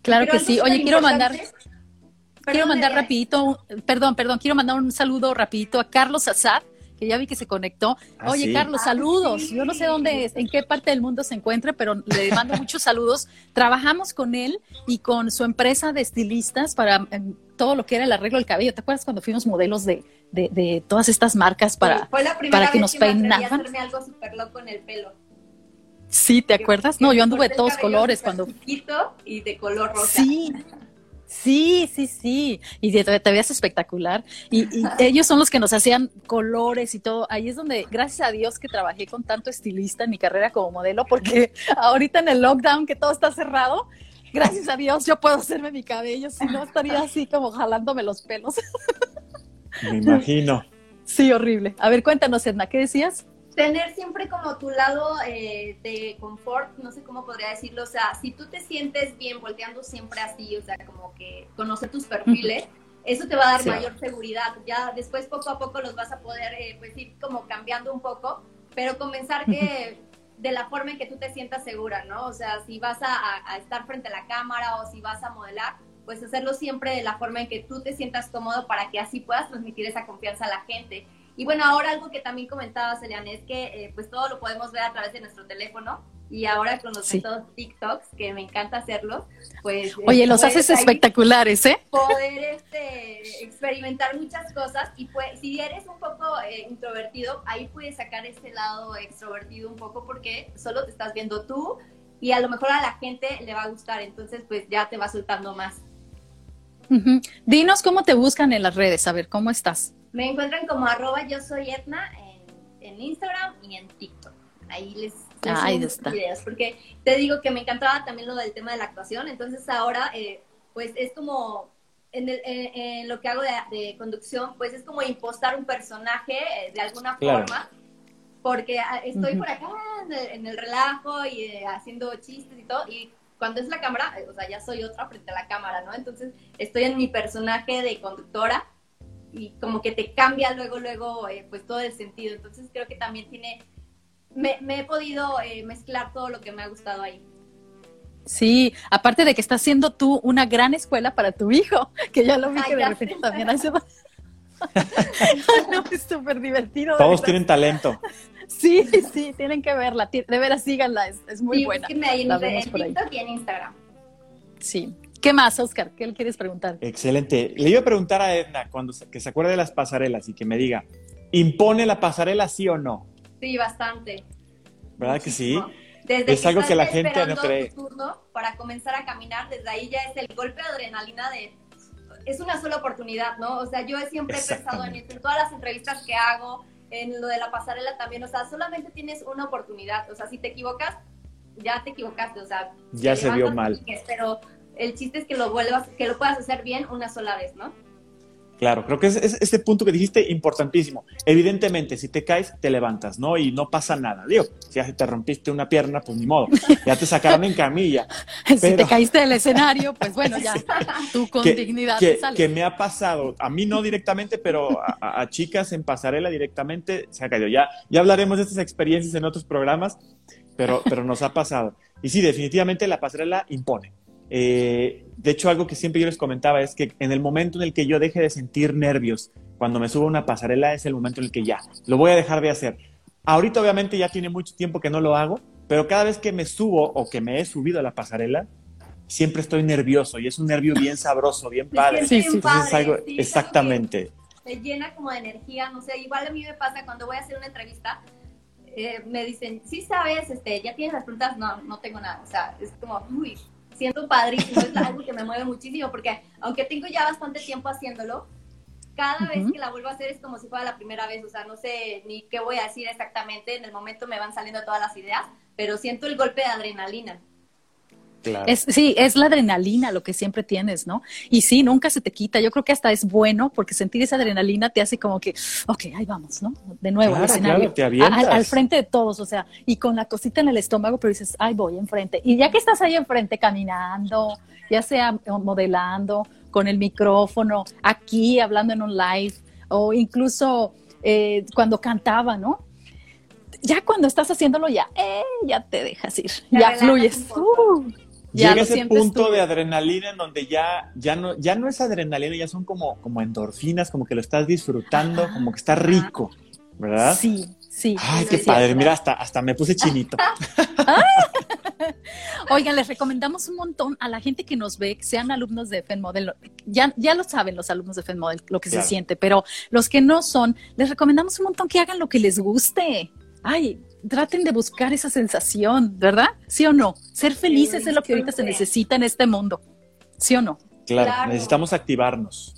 Claro que sí. Oye, quiero mandar, quiero mandar rapidito, perdón, perdón, quiero mandar un saludo rapidito a Carlos Azad, que ya vi que se conectó. Ah, Oye, Carlos, saludos. Yo no sé dónde, es, en qué parte del mundo se encuentre, pero le mando muchos saludos. Trabajamos con él y con su empresa de estilistas para em, todo lo que era el arreglo del cabello. ¿Te acuerdas cuando fuimos modelos de, de, todas estas marcas para, para que nos peinaban? algo súper loco en el pelo. Sí, ¿te acuerdas? No, yo anduve de todos colores cuando. y de color rosa. Sí. Sí, sí, sí. Y te, te veías espectacular. Y, ellos son los que nos hacían colores y todo. Ahí es donde, gracias a Dios que trabajé con tanto estilista en mi carrera como modelo, porque ahorita en el lockdown que todo está cerrado, gracias a Dios yo puedo hacerme mi cabello, si no estaría así como jalándome los pelos. Me imagino. Sí, horrible. A ver, cuéntanos, Edna, ¿qué decías? tener siempre como tu lado eh, de confort, no sé cómo podría decirlo, o sea, si tú te sientes bien volteando siempre así, o sea, como que conocer tus perfiles, eso te va a dar mayor seguridad. Ya después poco a poco los vas a poder, eh, pues ir como cambiando un poco, pero comenzar que de la forma en que tú te sientas segura, ¿no? O sea, si vas a, estar frente a la cámara o si vas a modelar, pues hacerlo siempre de la forma en que tú te sientas cómodo para que así puedas transmitir esa confianza a la gente. Y bueno, ahora algo que también comentaba Eliane, es que eh, pues todo lo podemos ver a través de nuestro teléfono y ahora con los métodos TikToks, que me encanta hacerlos, pues... Oye, los haces espectaculares, ¿eh? Poder este, experimentar muchas cosas y pues si eres un poco eh, introvertido, ahí puedes sacar ese lado extrovertido un poco porque solo te estás viendo tú y a lo mejor a la gente le va a gustar, entonces pues ya te va soltando más. Dinos cómo te buscan en las redes, a ver, ¿cómo estás? Me encuentran como arroba yo soy Etna en, Instagram y en TikTok. Ahí les, ah, videos, porque te digo que me encantaba también lo del tema de la actuación, entonces ahora eh, pues es como en, lo que hago de, conducción, pues es como impostar un personaje eh, de alguna forma, porque ah, estoy por acá en el, relajo y eh, haciendo chistes y todo, y cuando es la cámara, o sea, ya soy otra frente a la cámara, ¿no? Entonces estoy en mi personaje de conductora y como que te cambia luego, luego, eh, pues todo el sentido. Entonces creo que también tiene, me, he podido eh, mezclar todo lo que me ha gustado ahí. Sí, aparte de que estás siendo tú una gran escuela para tu hijo, que ya lo vi que de repente también hace... no, es súper divertido. Todos tienen talento. Sí, sí, tienen que verla, de veras síganla, es, muy buena. Ahí en, en TikTok y en Instagram. Sí, ¿Qué más, Oscar? ¿Qué le quieres preguntar? Excelente. Le iba a preguntar a Edna cuando se, que se acuerde de las pasarelas y que me diga, ¿impone la pasarela sí o no? Sí, bastante. ¿Verdad que sí? es algo que la gente no cree. turno para comenzar a caminar, desde ahí ya es el golpe de adrenalina de es una sola oportunidad, ¿no? O sea, yo siempre he pensado en esto, en todas las entrevistas que hago, en lo de la pasarela también, o sea, solamente tienes una oportunidad, o sea, si te equivocas, ya te equivocaste, o sea, ya se vio mal. pero el chiste es que lo vuelvas, que lo puedas hacer bien una sola vez, ¿no? Claro, creo que es, ese punto que dijiste importantísimo. Evidentemente, si te caes, te levantas, ¿no? Y no pasa nada. Digo, si ya te rompiste una pierna, pues ni modo. Ya te sacaron en camilla. si te caíste del escenario, pues bueno, ya tú con dignidad que, sales. Que me ha pasado, a mí no directamente, pero a, chicas en pasarela directamente se ha caído. Ya, ya hablaremos de estas experiencias en otros programas, pero, pero nos ha pasado. Y sí, definitivamente la pasarela impone. Eh, de hecho, algo que siempre yo les comentaba es que en el momento en el que yo deje de sentir nervios cuando me subo a una pasarela es el momento en el que ya, lo voy a dejar de hacer. Ahorita obviamente ya tiene mucho tiempo que no lo hago, pero cada vez que me subo o que me he subido a la pasarela, siempre estoy nervioso y es un nervio bien sabroso, bien padre. Sí, sí, algo, exactamente. te llena como de energía, no sé, igual a mí me pasa cuando voy a hacer una entrevista, eh, me dicen, sí sabes, este, ya tienes las preguntas, no, no tengo nada, o sea, es como, uy, siento padrísimo, es algo que me mueve muchísimo, porque aunque tengo ya bastante tiempo haciéndolo, cada vez que la vuelvo a hacer es como si fuera la primera vez, o sea, no sé ni qué voy a decir exactamente, en el momento me van saliendo todas las ideas, pero siento el golpe de adrenalina. Es, sí, es la adrenalina lo que siempre tienes, ¿no? Y sí, nunca se te quita. Yo creo que hasta es bueno porque sentir esa adrenalina te hace como que, ok, ahí vamos, ¿no? De nuevo al escenario. al, frente de todos, o sea, y con la cosita en el estómago, pero dices, ay, voy enfrente. Y ya que estás ahí enfrente caminando, ya sea modelando, con el micrófono, aquí hablando en un live, o incluso eh, cuando cantaba, ¿no? Ya cuando estás haciéndolo, ya, eh, ya te dejas ir, ya, fluyes. Llega ese punto de adrenalina en donde ya, ya, no, ya no es adrenalina, ya son como, como endorfinas, como que lo estás disfrutando, como que está rico, ¿verdad? Sí, sí. Ay, qué padre, mira, hasta, hasta me puse chinito. Oigan, les recomendamos un montón a la gente que nos ve, que sean alumnos de FENMODEL. Ya, ya lo saben los alumnos de FENMODEL, lo que se siente, pero los que no son, les recomendamos un montón que hagan lo que les guste. Ay, traten de buscar esa sensación, ¿verdad? ¿Sí o no? Ser felices es lo que ahorita se necesita en este mundo. ¿Sí o no? Claro, necesitamos activarnos.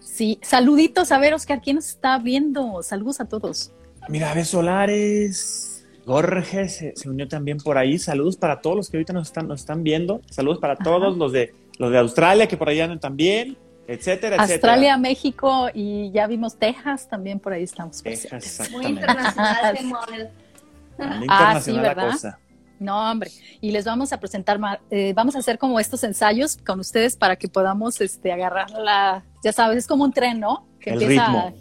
Sí, saluditos. A ver, Oscar, ¿quién nos está viendo? Saludos a todos. Mira, Ave Solares, Jorge se, unió también por ahí. Saludos para todos los que ahorita nos están, nos están viendo. Saludos para todos los de los de Australia que por ahí andan también etcétera, Australia, México y ya vimos Texas también por ahí estamos. Texas, Muy internacional model. Ah, sí, ¿verdad? No, hombre, y les vamos a presentar, eh, vamos a hacer como estos ensayos con ustedes para que podamos este, agarrar la, ya sabes, es como un tren, ¿no? Que el ritmo.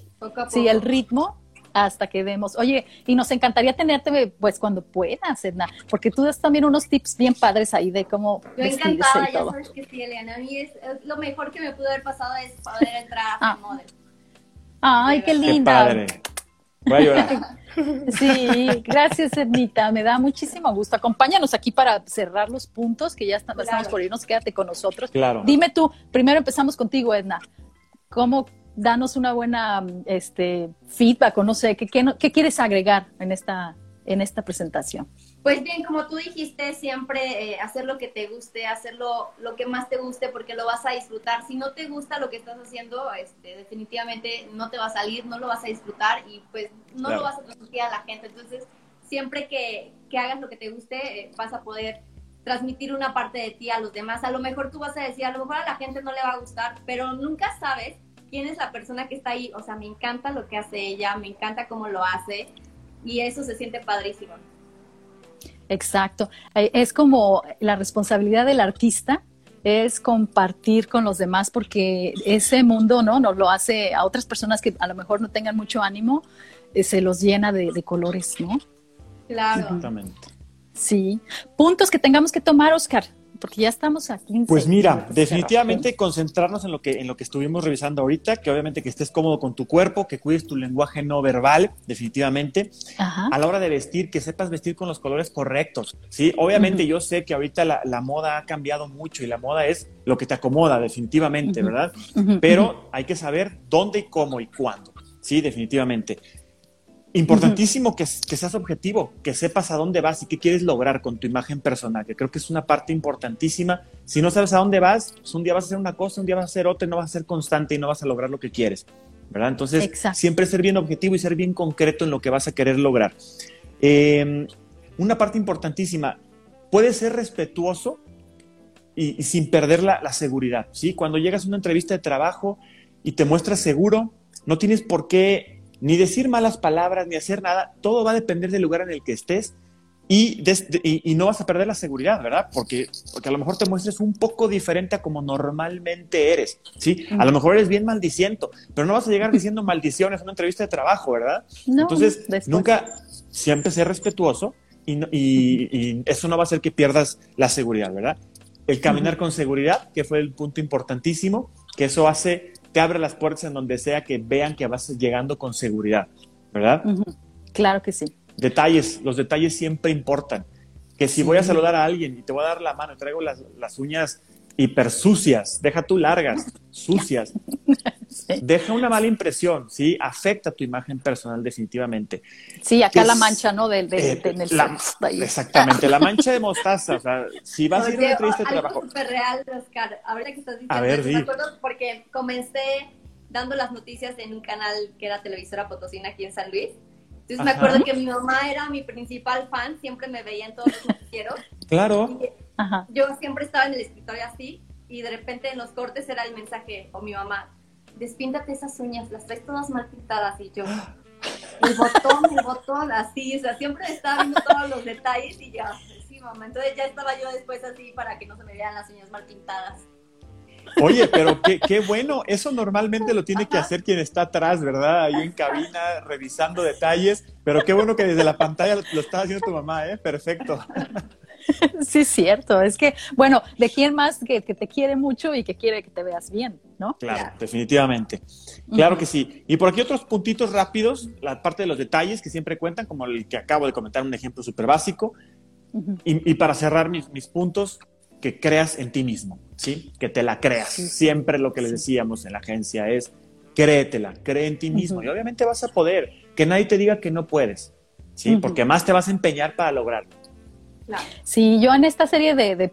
Sí, el ritmo hasta que demos. Oye, y nos encantaría tenerte pues cuando puedas, Edna, porque tú das también unos tips bien padres ahí de cómo Yo encantada, ya sabes que sí, Eliana. A mí es, lo mejor que me pudo haber pasado es poder entrar a ah. Model. Ay, qué linda. Qué padre. Voy a llorar. Sí, gracias Ednita, me da muchísimo gusto. Acompáñanos aquí para cerrar los puntos que ya estamos por irnos, quédate con nosotros. Claro. Dime tú, primero empezamos contigo Edna, ¿cómo, danos una buena este, feedback o no sé, ¿qué, qué, quieres agregar en esta, en esta presentación? Pues bien, como tú dijiste, siempre eh, hacer lo que te guste, hacerlo lo que más te guste porque lo vas a disfrutar. Si no te gusta lo que estás haciendo, este, definitivamente no te va a salir, no lo vas a disfrutar y pues no lo vas a transmitir a la gente. Entonces, siempre que, que hagas lo que te guste, eh, vas a poder transmitir una parte de ti a los demás. A lo mejor tú vas a decir, a lo mejor a la gente no le va a gustar, pero nunca sabes quién es la persona que está ahí. O sea, me encanta lo que hace ella, me encanta cómo lo hace y eso se siente padrísimo. Exacto. Eh, es como la responsabilidad del artista es compartir con los demás porque ese mundo no nos lo hace a otras personas que a lo mejor no tengan mucho ánimo, eh, se los llena de, de colores, ¿no? Claro. Exactamente. Sí. Puntos que tengamos que tomar, Oscar porque ya estamos aquí. Pues mira, definitivamente concentrarnos en lo que en lo que estuvimos revisando ahorita, que obviamente que estés cómodo con tu cuerpo, que cuides tu lenguaje no verbal, definitivamente. A la hora de vestir, que sepas vestir con los colores correctos. Sí, obviamente yo sé que ahorita la, moda ha cambiado mucho y la moda es lo que te acomoda, definitivamente, ¿verdad? Pero hay que saber dónde y cómo y cuándo. Sí, definitivamente. Importantísimo que, seas objetivo, que sepas a dónde vas y qué quieres lograr con tu imagen personal, que creo que es una parte importantísima. Si no sabes a dónde vas, pues un día vas a hacer una cosa, un día vas a hacer otra no vas a ser constante y no vas a lograr lo que quieres, ¿verdad? Entonces, siempre ser bien objetivo y ser bien concreto en lo que vas a querer lograr. Em, una parte importantísima, puedes ser respetuoso y, sin perder la, la, seguridad, ¿sí? Cuando llegas a una entrevista de trabajo y te muestras seguro, no tienes por qué ni decir malas palabras, ni hacer nada, todo va a depender del lugar en el que estés y, y, no vas a perder la seguridad, ¿verdad? Porque, porque a lo mejor te muestres un poco diferente a como normalmente eres, ¿sí? A lo mejor eres bien maldiciento, pero no vas a llegar diciendo maldiciones en una entrevista de trabajo, ¿verdad? Entonces, nunca, siempre ser respetuoso y, y, eso no va a hacer que pierdas la seguridad, ¿verdad? El caminar con seguridad, que fue el punto importantísimo, que eso hace te abre las puertas en donde sea que vean que vas llegando con seguridad, ¿verdad? Claro que sí. Detalles, los detalles siempre importan. Que si voy a saludar a alguien y te voy a dar la mano traigo las, uñas hiper sucias, deja tú largas, sucias. deja una mala impresión, ¿sí? Afecta tu imagen personal definitivamente. Sí, acá la mancha, ¿no? De, de, eh, la, exactamente, la mancha de mostaza. O sea, si vas a ir a una entrevista de trabajo. súper real, Oscar. Ahorita que estás diciendo, a ver, me acuerdo porque comencé dando las noticias en un canal que era Televisora Potosina aquí en San Luis. Entonces me acuerdo que mi mamá era mi principal fan, siempre me veía en todos los noticieros. Claro. Yo siempre estaba en el escritorio así y de repente en los cortes era el mensaje o mi mamá, despíntate esas uñas, las traes todas mal pintadas y yo, el botón, el botón, así, o sea, siempre estaba viendo todos los detalles y ya, sí, mamá, entonces ya estaba yo después así para que no se me vean las uñas mal pintadas. Oye, pero qué, qué, bueno, eso normalmente lo tiene que hacer quien está atrás, ¿verdad? Ahí en cabina revisando detalles, pero qué bueno que desde la pantalla lo, está haciendo tu mamá, ¿eh? Perfecto. Sí, es cierto. Es que, bueno, de quién más que, te quiere mucho y que quiere que te veas bien, ¿no? Claro, definitivamente. Claro que sí. Y por aquí otros puntitos rápidos, la parte de los detalles que siempre cuentan, como el que acabo de comentar, un ejemplo súper básico. y, para cerrar mis, mis, puntos, que creas en ti mismo, ¿sí? Que te la creas. Siempre lo que les decíamos en la agencia es, créetela, cree en ti mismo. Y obviamente vas a poder. Que nadie te diga que no puedes, ¿sí? Porque más te vas a empeñar para lograrlo. Sí, yo en esta serie de,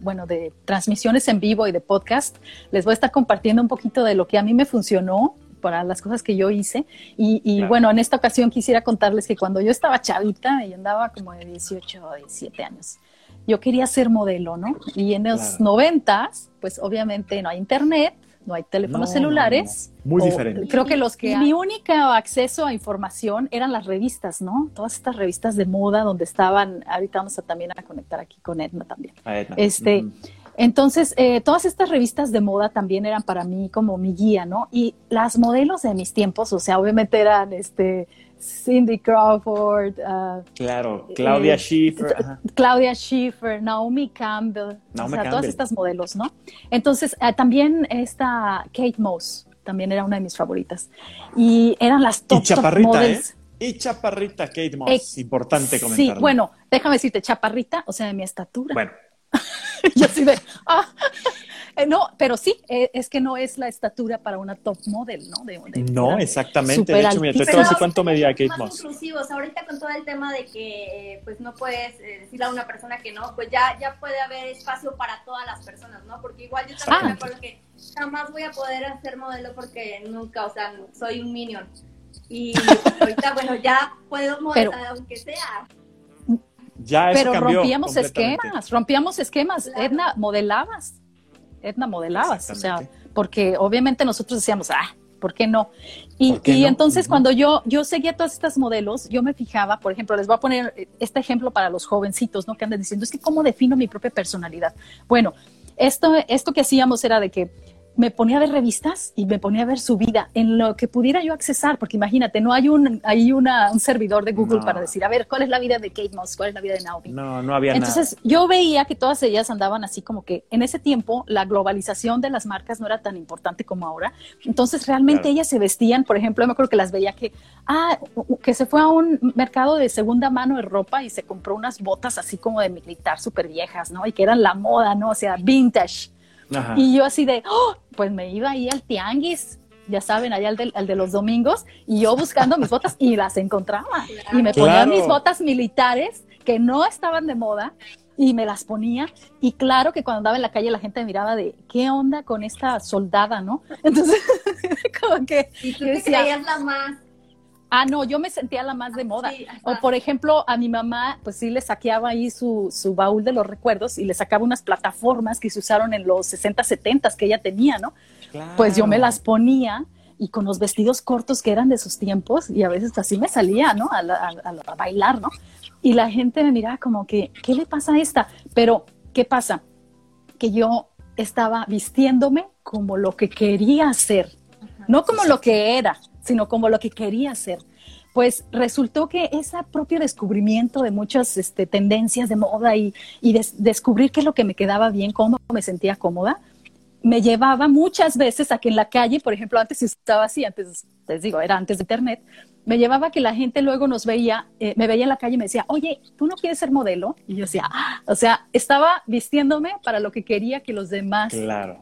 bueno, de transmisiones en vivo y de podcast les voy a estar compartiendo un poquito de lo que a mí me funcionó para las cosas que yo hice. Y, bueno, en esta ocasión quisiera contarles que cuando yo estaba chavita y andaba como de 18 o 17 años, yo quería ser modelo, ¿no? Y en los noventas, pues obviamente no hay internet, no hay teléfonos celulares. Muy diferente. Creo que los que... mi único acceso a información eran las revistas, ¿no? Todas estas revistas de moda donde estaban, ahorita vamos a también a conectar aquí con Edna también. Este, Entonces, eh, todas estas revistas de moda también eran para mí como mi guía, ¿no? Y las modelos de mis tiempos, o sea, obviamente eran, este, Cindy Crawford. Uh, claro, Claudia eh, Schiffer. Claudia Schiffer, Naomi Campbell. o sea, todas estas modelos, ¿no? Entonces, uh, también esta Kate Moss, también era una de mis favoritas. Y eran las top, y chaparrita, ¿eh? Y chaparrita Kate Moss, importante comentar. Sí, bueno, déjame decirte, chaparrita, o sea, de mi estatura. Bueno. Yo sí de, ah, eh, no, pero sí, eh, es que no es la estatura para una top model, ¿no? no, exactamente. De hecho, mira, te voy cuánto medía Kate Moss. inclusivos. Ahorita con todo el tema de que pues no puedes eh, decirle a una persona que no, pues ya, ya puede haber espacio para todas las personas, ¿no? Porque igual yo también me acuerdo que jamás voy a poder hacer modelo porque nunca, o sea, soy un minion. Y ahorita, bueno, ya puedo modelar aunque sea. Ya eso Pero rompíamos esquemas, rompíamos esquemas. Edna, modelabas. Edna modelabas, o sea, porque obviamente nosotros decíamos, ah, ¿por qué no? Y, y entonces cuando yo, yo seguía todas estas modelos, yo me fijaba, por ejemplo, les voy a poner este ejemplo para los jovencitos, ¿no? Que andan diciendo, es que ¿cómo defino mi propia personalidad? Bueno, esto, esto que hacíamos era de que me ponía a ver revistas y me ponía a ver su vida en lo que pudiera yo accesar, porque imagínate, no hay un, hay una, un servidor de Google para decir, a ver, ¿cuál es la vida de Kate Moss? ¿Cuál es la vida de Naomi? No, no había Entonces, yo veía que todas ellas andaban así como que en ese tiempo la globalización de las marcas no era tan importante como ahora. Entonces, realmente ellas se vestían, por ejemplo, me acuerdo que las veía que, ah, que se fue a un mercado de segunda mano de ropa y se compró unas botas así como de militar súper viejas, ¿no? Y que eran la moda, ¿no? O sea, vintage. Y yo así de, oh, pues me iba ahí al tianguis, ya saben, allá al de, de, los domingos, y yo buscando mis botas y las encontraba. Y me ponía mis botas militares que no estaban de moda y me las ponía. Y claro que cuando andaba en la calle la gente me miraba de, ¿qué onda con esta soldada, no? Entonces, como que... Y tú decía, la más Ah, no, yo me sentía la más de moda. o por ejemplo, a mi mamá, pues sí le saqueaba ahí su, su, baúl de los recuerdos y le sacaba unas plataformas que se usaron en los 60, 70 que ella tenía, ¿no? Pues yo me las ponía y con los vestidos cortos que eran de sus tiempos y a veces así me salía, ¿no? A, bailar, ¿no? Y la gente me miraba como que, ¿qué le pasa a esta? Pero, ¿qué pasa? Que yo estaba vistiéndome como lo que quería ser, no como lo que era sino como lo que quería hacer. Pues resultó que ese propio descubrimiento de muchas este, tendencias de moda y, descubrir qué es lo que me quedaba bien, cómo me sentía cómoda, me llevaba muchas veces a que en la calle, por ejemplo, antes estaba así, antes, les digo, era antes de Internet, me llevaba a que la gente luego nos veía, eh, me veía en la calle y me decía, oye, ¿tú no quieres ser modelo? Y yo decía, ah", o sea, estaba vistiéndome para lo que quería que los demás claro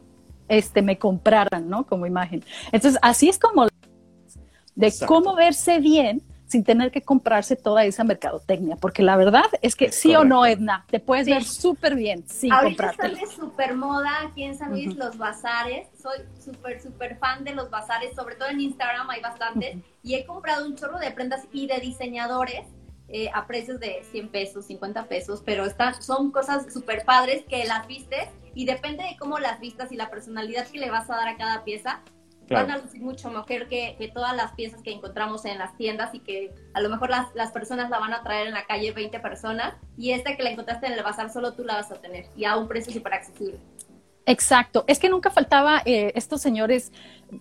este, me compraran, ¿no? Como imagen. Entonces, así es como de cómo verse bien sin tener que comprarse toda esa mercadotecnia, porque la verdad es que sí o no, Edna, te puedes ver súper bien sin Ahorita sale súper moda aquí en San Luis los bazares, soy súper, súper fan de los bazares, sobre todo en Instagram hay bastantes, y he comprado un chorro de prendas y de diseñadores eh, a precios de 100 pesos, 50 pesos, pero están, son cosas súper padres que las vistes y depende de cómo las vistas y la personalidad que le vas a dar a cada pieza, van a lucir mucho mejor que, que, todas las piezas que encontramos en las tiendas y que a lo mejor las, las, personas la van a traer en la calle 20 personas y esta que la encontraste en el bazar solo tú la vas a tener y a un precio súper accesible. Exacto, es que nunca faltaba eh, estos señores,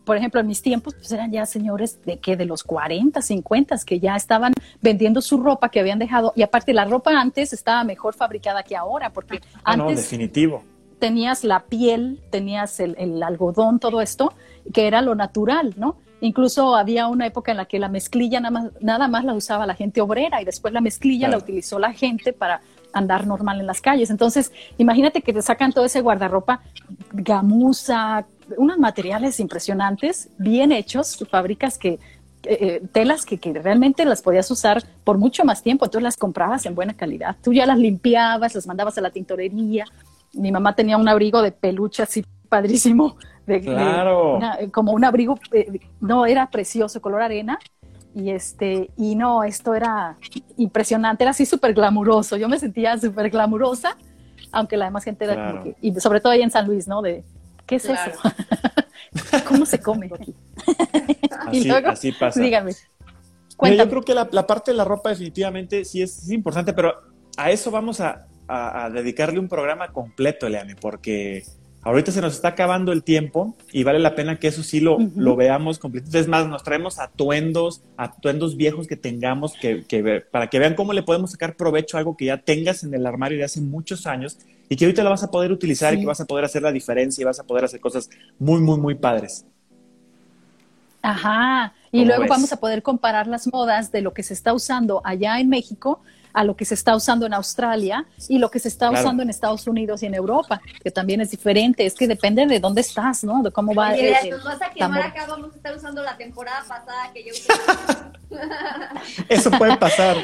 por ejemplo, en mis tiempos, pues eran ya señores de que de los 40, 50, que ya estaban vendiendo su ropa que habían dejado, y aparte la ropa antes estaba mejor fabricada que ahora, porque ah, antes... No, definitivo. Tenías la piel, tenías el, el algodón, todo esto, que era lo natural, ¿no? Incluso había una época en la que la mezclilla nada más, nada más la usaba la gente obrera y después la mezclilla la utilizó la gente para andar normal en las calles. Entonces, imagínate que te sacan todo ese guardarropa gamuza, unos materiales impresionantes, bien hechos, fábricas que eh, telas que, que, realmente las podías usar por mucho más tiempo, entonces las comprabas en buena calidad. Tú ya las limpiabas, las mandabas a la tintorería. Mi mamá tenía un abrigo de peluche así padrísimo, de, claro. como un abrigo, eh, no, era precioso, color arena, y este, y no, esto era impresionante, era así súper glamuroso. Yo me sentía súper glamurosa, aunque la demás gente era como que, y sobre todo ahí en San Luis, ¿no? De, ¿qué es eso? ¿Cómo se come aquí? así, y así pasa. Dígame. yo creo que la, parte de la ropa definitivamente sí es, importante, pero a eso vamos a, a dedicarle un programa completo, Leane, porque Ahorita se nos está acabando el tiempo y vale la pena que eso sí lo, lo veamos completo. Es más, nos traemos atuendos, atuendos viejos que tengamos que, que, para que vean cómo le podemos sacar provecho a algo que ya tengas en el armario de hace muchos años y que ahorita lo vas a poder utilizar y que vas a poder hacer la diferencia y vas a poder hacer cosas muy, muy, muy padres. Ajá. Y luego vamos a poder comparar las modas de lo que se está usando allá en México a lo que se está usando en Australia y lo que se está usando en Estados Unidos y en Europa, que también es diferente. Es que depende de dónde estás, ¿no? De cómo va. Oye, nos vas a quemar acá, vamos a estar usando la temporada pasada que yo usé. Eso puede pasar.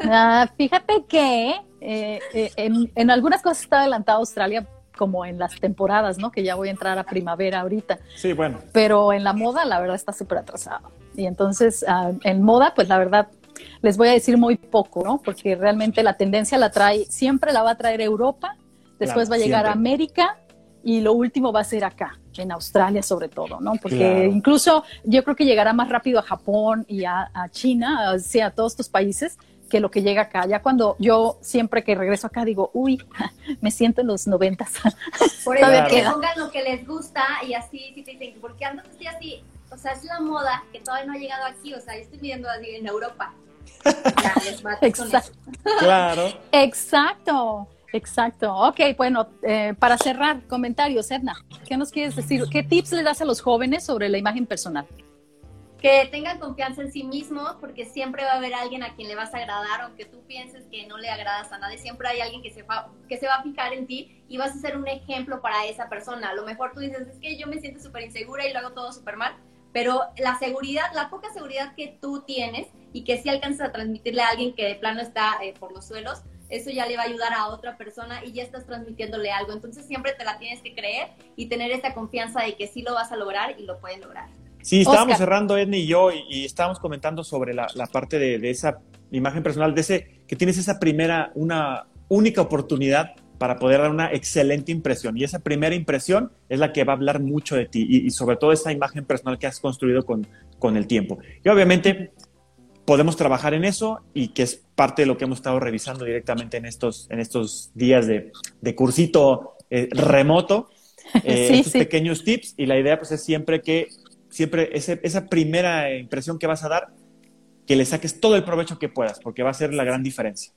Ah, fíjate que eh, eh, en, en algunas cosas está adelantado Australia como en las temporadas, ¿no? Que ya voy a entrar a primavera ahorita. Sí, bueno. Pero en la moda, la verdad, está súper atrasado. Y entonces, ah, en moda, pues la verdad, les voy a decir muy poco, ¿no? Porque realmente la tendencia la trae, siempre la va a traer Europa, después va a llegar a América y lo último va a ser acá, en Australia sobre todo, ¿no? Porque incluso yo creo que llegará más rápido a Japón y a, China, o sea, a todos estos países, que lo que llega acá. Ya cuando yo siempre que regreso acá digo, uy, me siento en los noventas. Por eso que pongan lo que les gusta y así, si te dicen, ¿por qué andas así, así? O sea, es la moda que todavía no ha llegado aquí, o sea, yo estoy viendo así en Europa. Exacto. Claro. Exacto. Exacto. Ok, bueno, eh, para cerrar, comentarios, Edna, ¿qué nos quieres decir? ¿Qué tips le das a los jóvenes sobre la imagen personal? Que tengan confianza en sí mismos, porque siempre va a haber alguien a quien le vas a agradar, aunque tú pienses que no le agradas a nadie, siempre hay alguien que se, va, que se va a fijar en ti y vas a ser un ejemplo para esa persona. A lo mejor tú dices, es que yo me siento súper insegura y lo hago todo súper mal, pero la seguridad, la poca seguridad que tú tienes y que si alcanzas a transmitirle a alguien que de plano está eh, por los suelos, eso ya le va a ayudar a otra persona y ya estás transmitiéndole algo. Entonces siempre te la tienes que creer y tener esa confianza de que sí lo vas a lograr y lo pueden lograr. Sí, estábamos cerrando Edna y yo y, estábamos comentando sobre la, parte de, de, esa imagen personal, de ese que tienes esa primera, una única oportunidad para poder dar una excelente impresión. Y esa primera impresión es la que va a hablar mucho de ti y, sobre todo esa imagen personal que has construido con, con el tiempo. Y obviamente podemos trabajar en eso y que es parte de lo que hemos estado revisando directamente en estos, en estos días de, de cursito eh, remoto, eh, estos pequeños tips. Y la idea pues es siempre que, siempre ese, esa primera impresión que vas a dar, que le saques todo el provecho que puedas, porque va a ser la gran diferencia.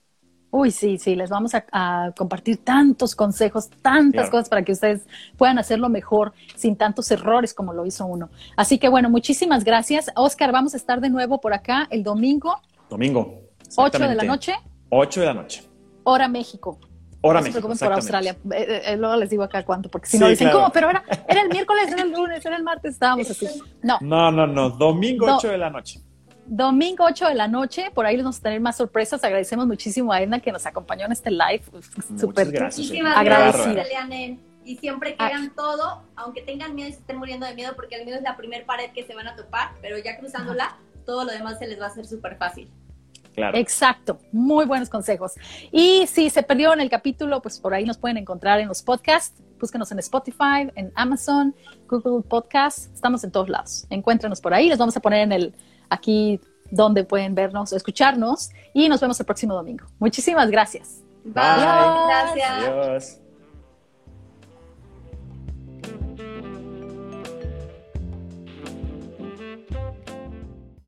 Uy, sí, sí, les vamos a, compartir tantos consejos, tantas cosas para que ustedes puedan hacerlo mejor sin tantos errores como lo hizo uno. Así que bueno, muchísimas gracias. Oscar, vamos a estar de nuevo por acá el domingo. Domingo. 8 de la noche. 8 de la noche. Hora México. Hora no se México, preocupen por exactamente. Australia. Eh, eh, luego les digo acá cuánto, porque si Sí, no dicen, claro. ¿cómo? Pero era, era el miércoles, era el lunes, era el martes, estábamos así. No, No, no, no. Domingo No. 8 de la noche. domingo 8 de la noche, por ahí les vamos a tener más sorpresas. Agradecemos muchísimo a Edna que nos acompañó en este live. Súper gracias. Muchísimas Agradecida. gracias. Y siempre que Ah. hagan todo, aunque tengan miedo y se estén muriendo de miedo, porque el miedo es la primera pared que se van a topar, pero ya cruzándola, todo lo demás se les va a hacer súper fácil. Claro. Exacto, muy buenos consejos. Y si se perdieron el capítulo, pues por ahí nos pueden encontrar en los podcasts. Búsquenos en Spotify, en Amazon, Google Podcasts. Estamos en todos lados. Encuéntrenos por ahí. Les vamos a poner en el aquí donde pueden vernos o escucharnos. Y nos vemos el próximo domingo. Muchísimas gracias. Bye. Bye. Gracias. Adiós.